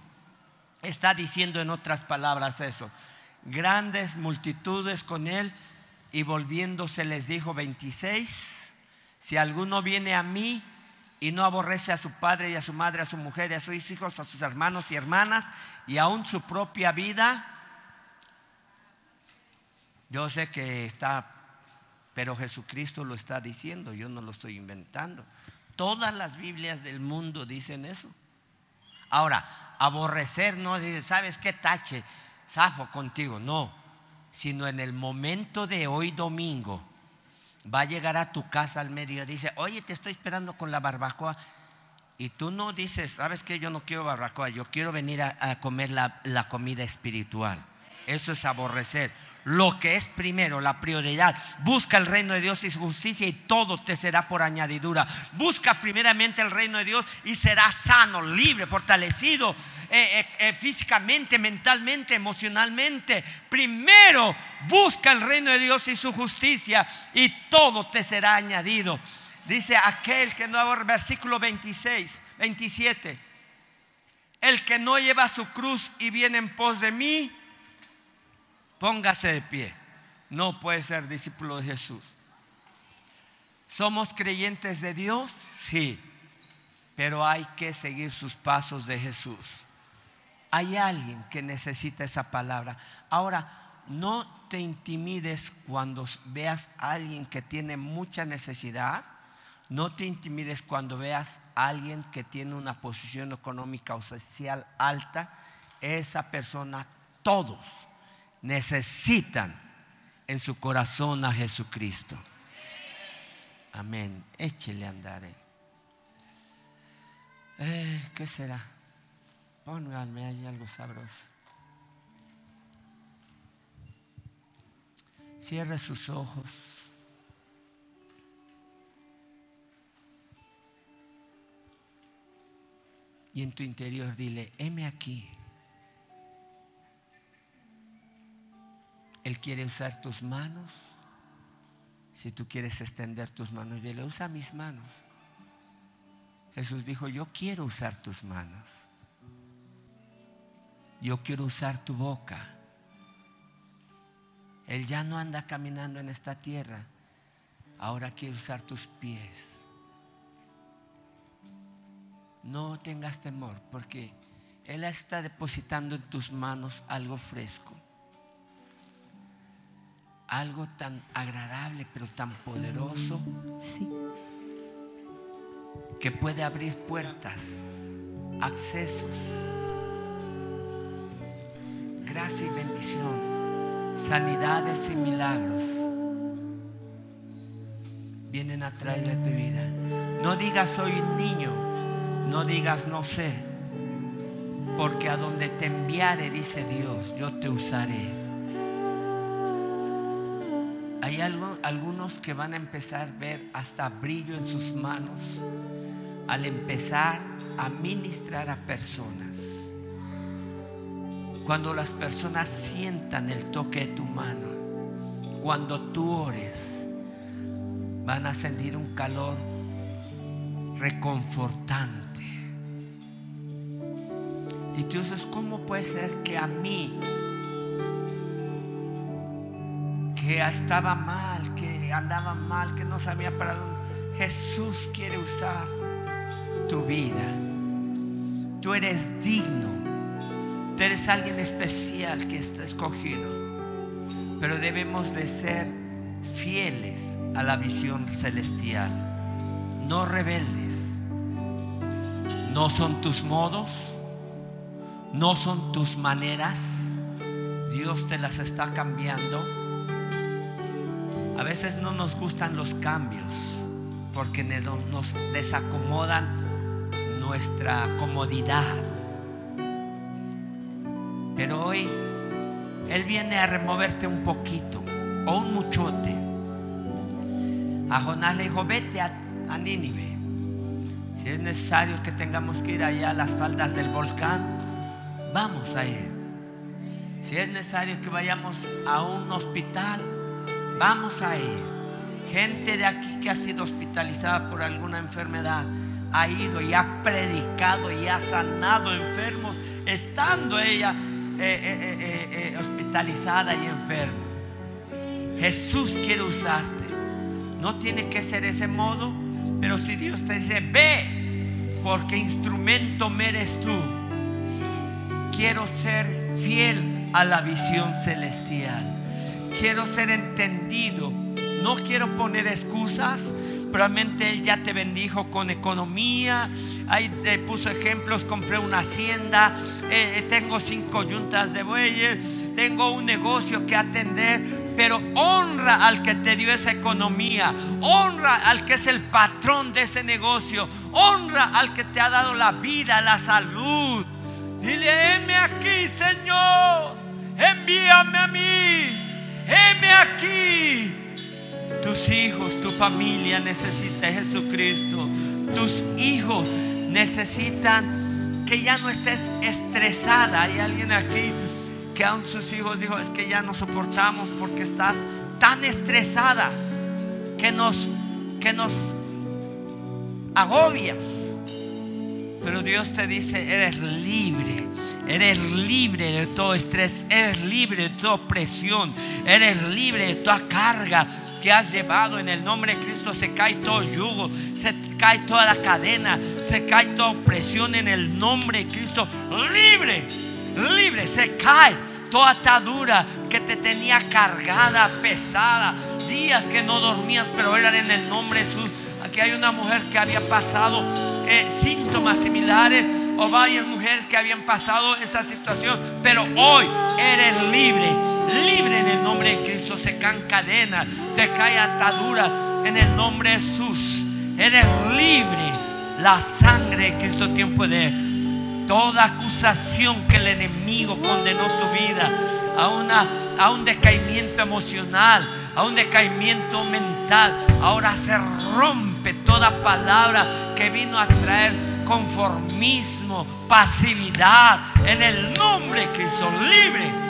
[SPEAKER 1] Está diciendo en otras palabras eso. Grandes multitudes con él y volviéndose les dijo 26, si alguno viene a mí y no aborrece a su padre y a su madre, a su mujer y a sus hijos, a sus hermanos y hermanas y aún su propia vida, yo sé que está, pero Jesucristo lo está diciendo, yo no lo estoy inventando. Todas las Biblias del mundo dicen eso. Ahora, aborrecer no dice, ¿sabes qué tache? Zafo contigo, no. Sino en el momento de hoy domingo, va a llegar a tu casa al medio, dice, oye, te estoy esperando con la barbacoa. Y tú no dices, ¿sabes qué? Yo no quiero barbacoa, yo quiero venir a, comer la, la comida espiritual. Eso es aborrecer lo que es primero, la prioridad. Busca el reino de Dios y su justicia y todo te será por añadidura. Busca primeramente el reino de Dios y serás sano, libre, fortalecido eh, eh, eh, físicamente, mentalmente, emocionalmente. Primero busca el reino de Dios y su justicia y todo te será añadido. Dice aquel que no, versículo 26, 27. El que no lleva su cruz y viene en pos de mí, Póngase de pie. No puede ser discípulo de Jesús. ¿Somos creyentes de Dios? Sí. Pero hay que seguir sus pasos de Jesús. Hay alguien que necesita esa palabra. Ahora, no te intimides cuando veas a alguien que tiene mucha necesidad. No te intimides cuando veas a alguien que tiene una posición económica o social alta. Esa persona, todos necesitan en su corazón a Jesucristo. Amén. Échele a andar. Eh. eh, ¿Qué será? Pónganme ahí algo sabroso. Cierre sus ojos. Y en tu interior dile, heme aquí. Él quiere usar tus manos. Si tú quieres extender tus manos, dile, usa mis manos. Jesús dijo, yo quiero usar tus manos. Yo quiero usar tu boca. Él ya no anda caminando en esta tierra. Ahora quiere usar tus pies. No tengas temor porque Él está depositando en tus manos algo fresco algo tan agradable, pero tan poderoso. Que puede abrir puertas, accesos, gracia y bendición, sanidades y milagros. Vienen a través de tu vida. No digas soy un niño, no digas no sé, porque a donde te enviare, dice Dios, yo te usaré. Hay algunos que van a empezar a ver hasta brillo en sus manos al empezar a ministrar a personas. Cuando las personas sientan el toque de tu mano, cuando tú ores, van a sentir un calor reconfortante. Y tú dices, ¿cómo puede ser que a mí que estaba mal, que andaba mal, que no sabía para dónde. Jesús quiere usar tu vida. Tú eres digno Tú eres alguien especial que está escogido. Pero debemos de ser fieles a la visión celestial. No rebeldes. No son tus modos. No son tus maneras. Dios te las está cambiando. A veces no nos gustan los cambios porque nos desacomodan nuestra comodidad. Pero hoy Él viene a removerte un poquito o un muchote. A Jonás le dijo, vete a, a Nínive. Si es necesario que tengamos que ir allá a las faldas del volcán, vamos a ir. Si es necesario que vayamos a un hospital, vamos a ir. Gente de aquí que ha sido hospitalizada por alguna enfermedad ha ido y ha predicado y ha sanado enfermos estando ella eh, eh, eh, hospitalizada y enferma. Jesús quiere usarte. No tiene que ser ese modo, pero si Dios te dice, ve, porque instrumento me eres tú. Quiero ser fiel a la visión celestial. Quiero ser entendido no quiero poner excusas. Probablemente Él ya te bendijo con economía. Ahí te puso ejemplos. Compré una hacienda. Eh, eh, tengo cinco yuntas de bueyes. Tengo un negocio que atender. Pero honra al que te dio esa economía. Honra al que es el patrón de ese negocio. Honra al que te ha dado la vida, la salud. Dile, heme aquí, Señor. Envíame a mí. Heme aquí. Tus hijos, tu familia necesita a Jesucristo. Tus hijos necesitan que ya no estés estresada. Hay alguien aquí que aún sus hijos dijo, es que ya no soportamos porque estás tan estresada que nos que nos agobias. Pero Dios te dice, eres libre. Eres libre de todo estrés, eres libre de toda presión, eres libre de toda carga, que has llevado en el nombre de Cristo. Se cae todo yugo, se cae toda la cadena, se cae toda opresión en el nombre de Cristo. Libre, libre, se cae toda atadura que te tenía cargada, pesada. Días que no dormías, pero eran en el nombre de Jesús. Aquí hay una mujer que había pasado eh, síntomas similares o varias mujeres que habían pasado esa situación, pero hoy eres libre libre en el nombre de Cristo. Se caen cadenas, te cae atadura en el nombre de Jesús. Eres libre. La sangre de Cristo tiempo de toda acusación que el enemigo condenó tu vida a, una, a un decaimiento emocional, a un decaimiento mental. Ahora se rompe toda palabra que vino a traer conformismo, pasividad, en el nombre de Cristo, libre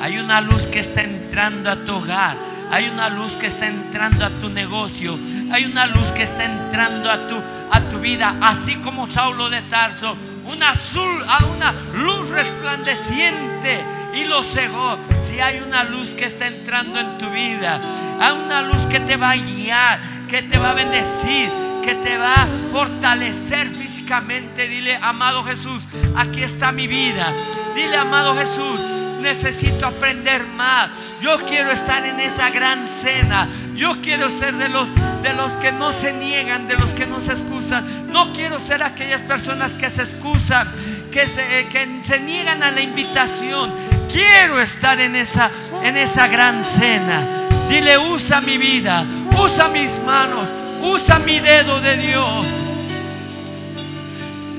[SPEAKER 1] hay una luz que está entrando a tu hogar. Hay una luz que está entrando a tu negocio. Hay una luz que está entrando a tu, a tu vida. Así como Saulo de Tarso. Una, azul, una luz resplandeciente y lo cegó. Si hay una luz que está entrando en tu vida, hay una luz que te va a guiar, que te va a bendecir, que te va a fortalecer físicamente. Dile, amado Jesús, aquí está mi vida. Dile, amado Jesús, necesito aprender más. Yo quiero estar en esa gran cena. Yo quiero ser de los de los que no se niegan, de los que no se excusan. No quiero ser aquellas personas que se excusan, que se, que se niegan a la invitación. Quiero estar en esa en esa gran cena. Dile, usa mi vida, usa mis manos, usa mi dedo de Dios.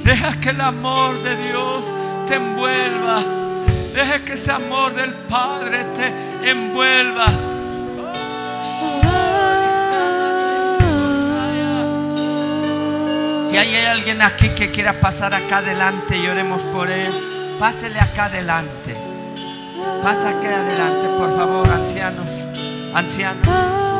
[SPEAKER 1] Deja que el amor de Dios te envuelva. Deje que ese amor del Padre te envuelva. Si hay alguien aquí que quiera pasar acá adelante y oremos por él, pásele acá adelante. Pasa acá adelante, por favor, ancianos, ancianos.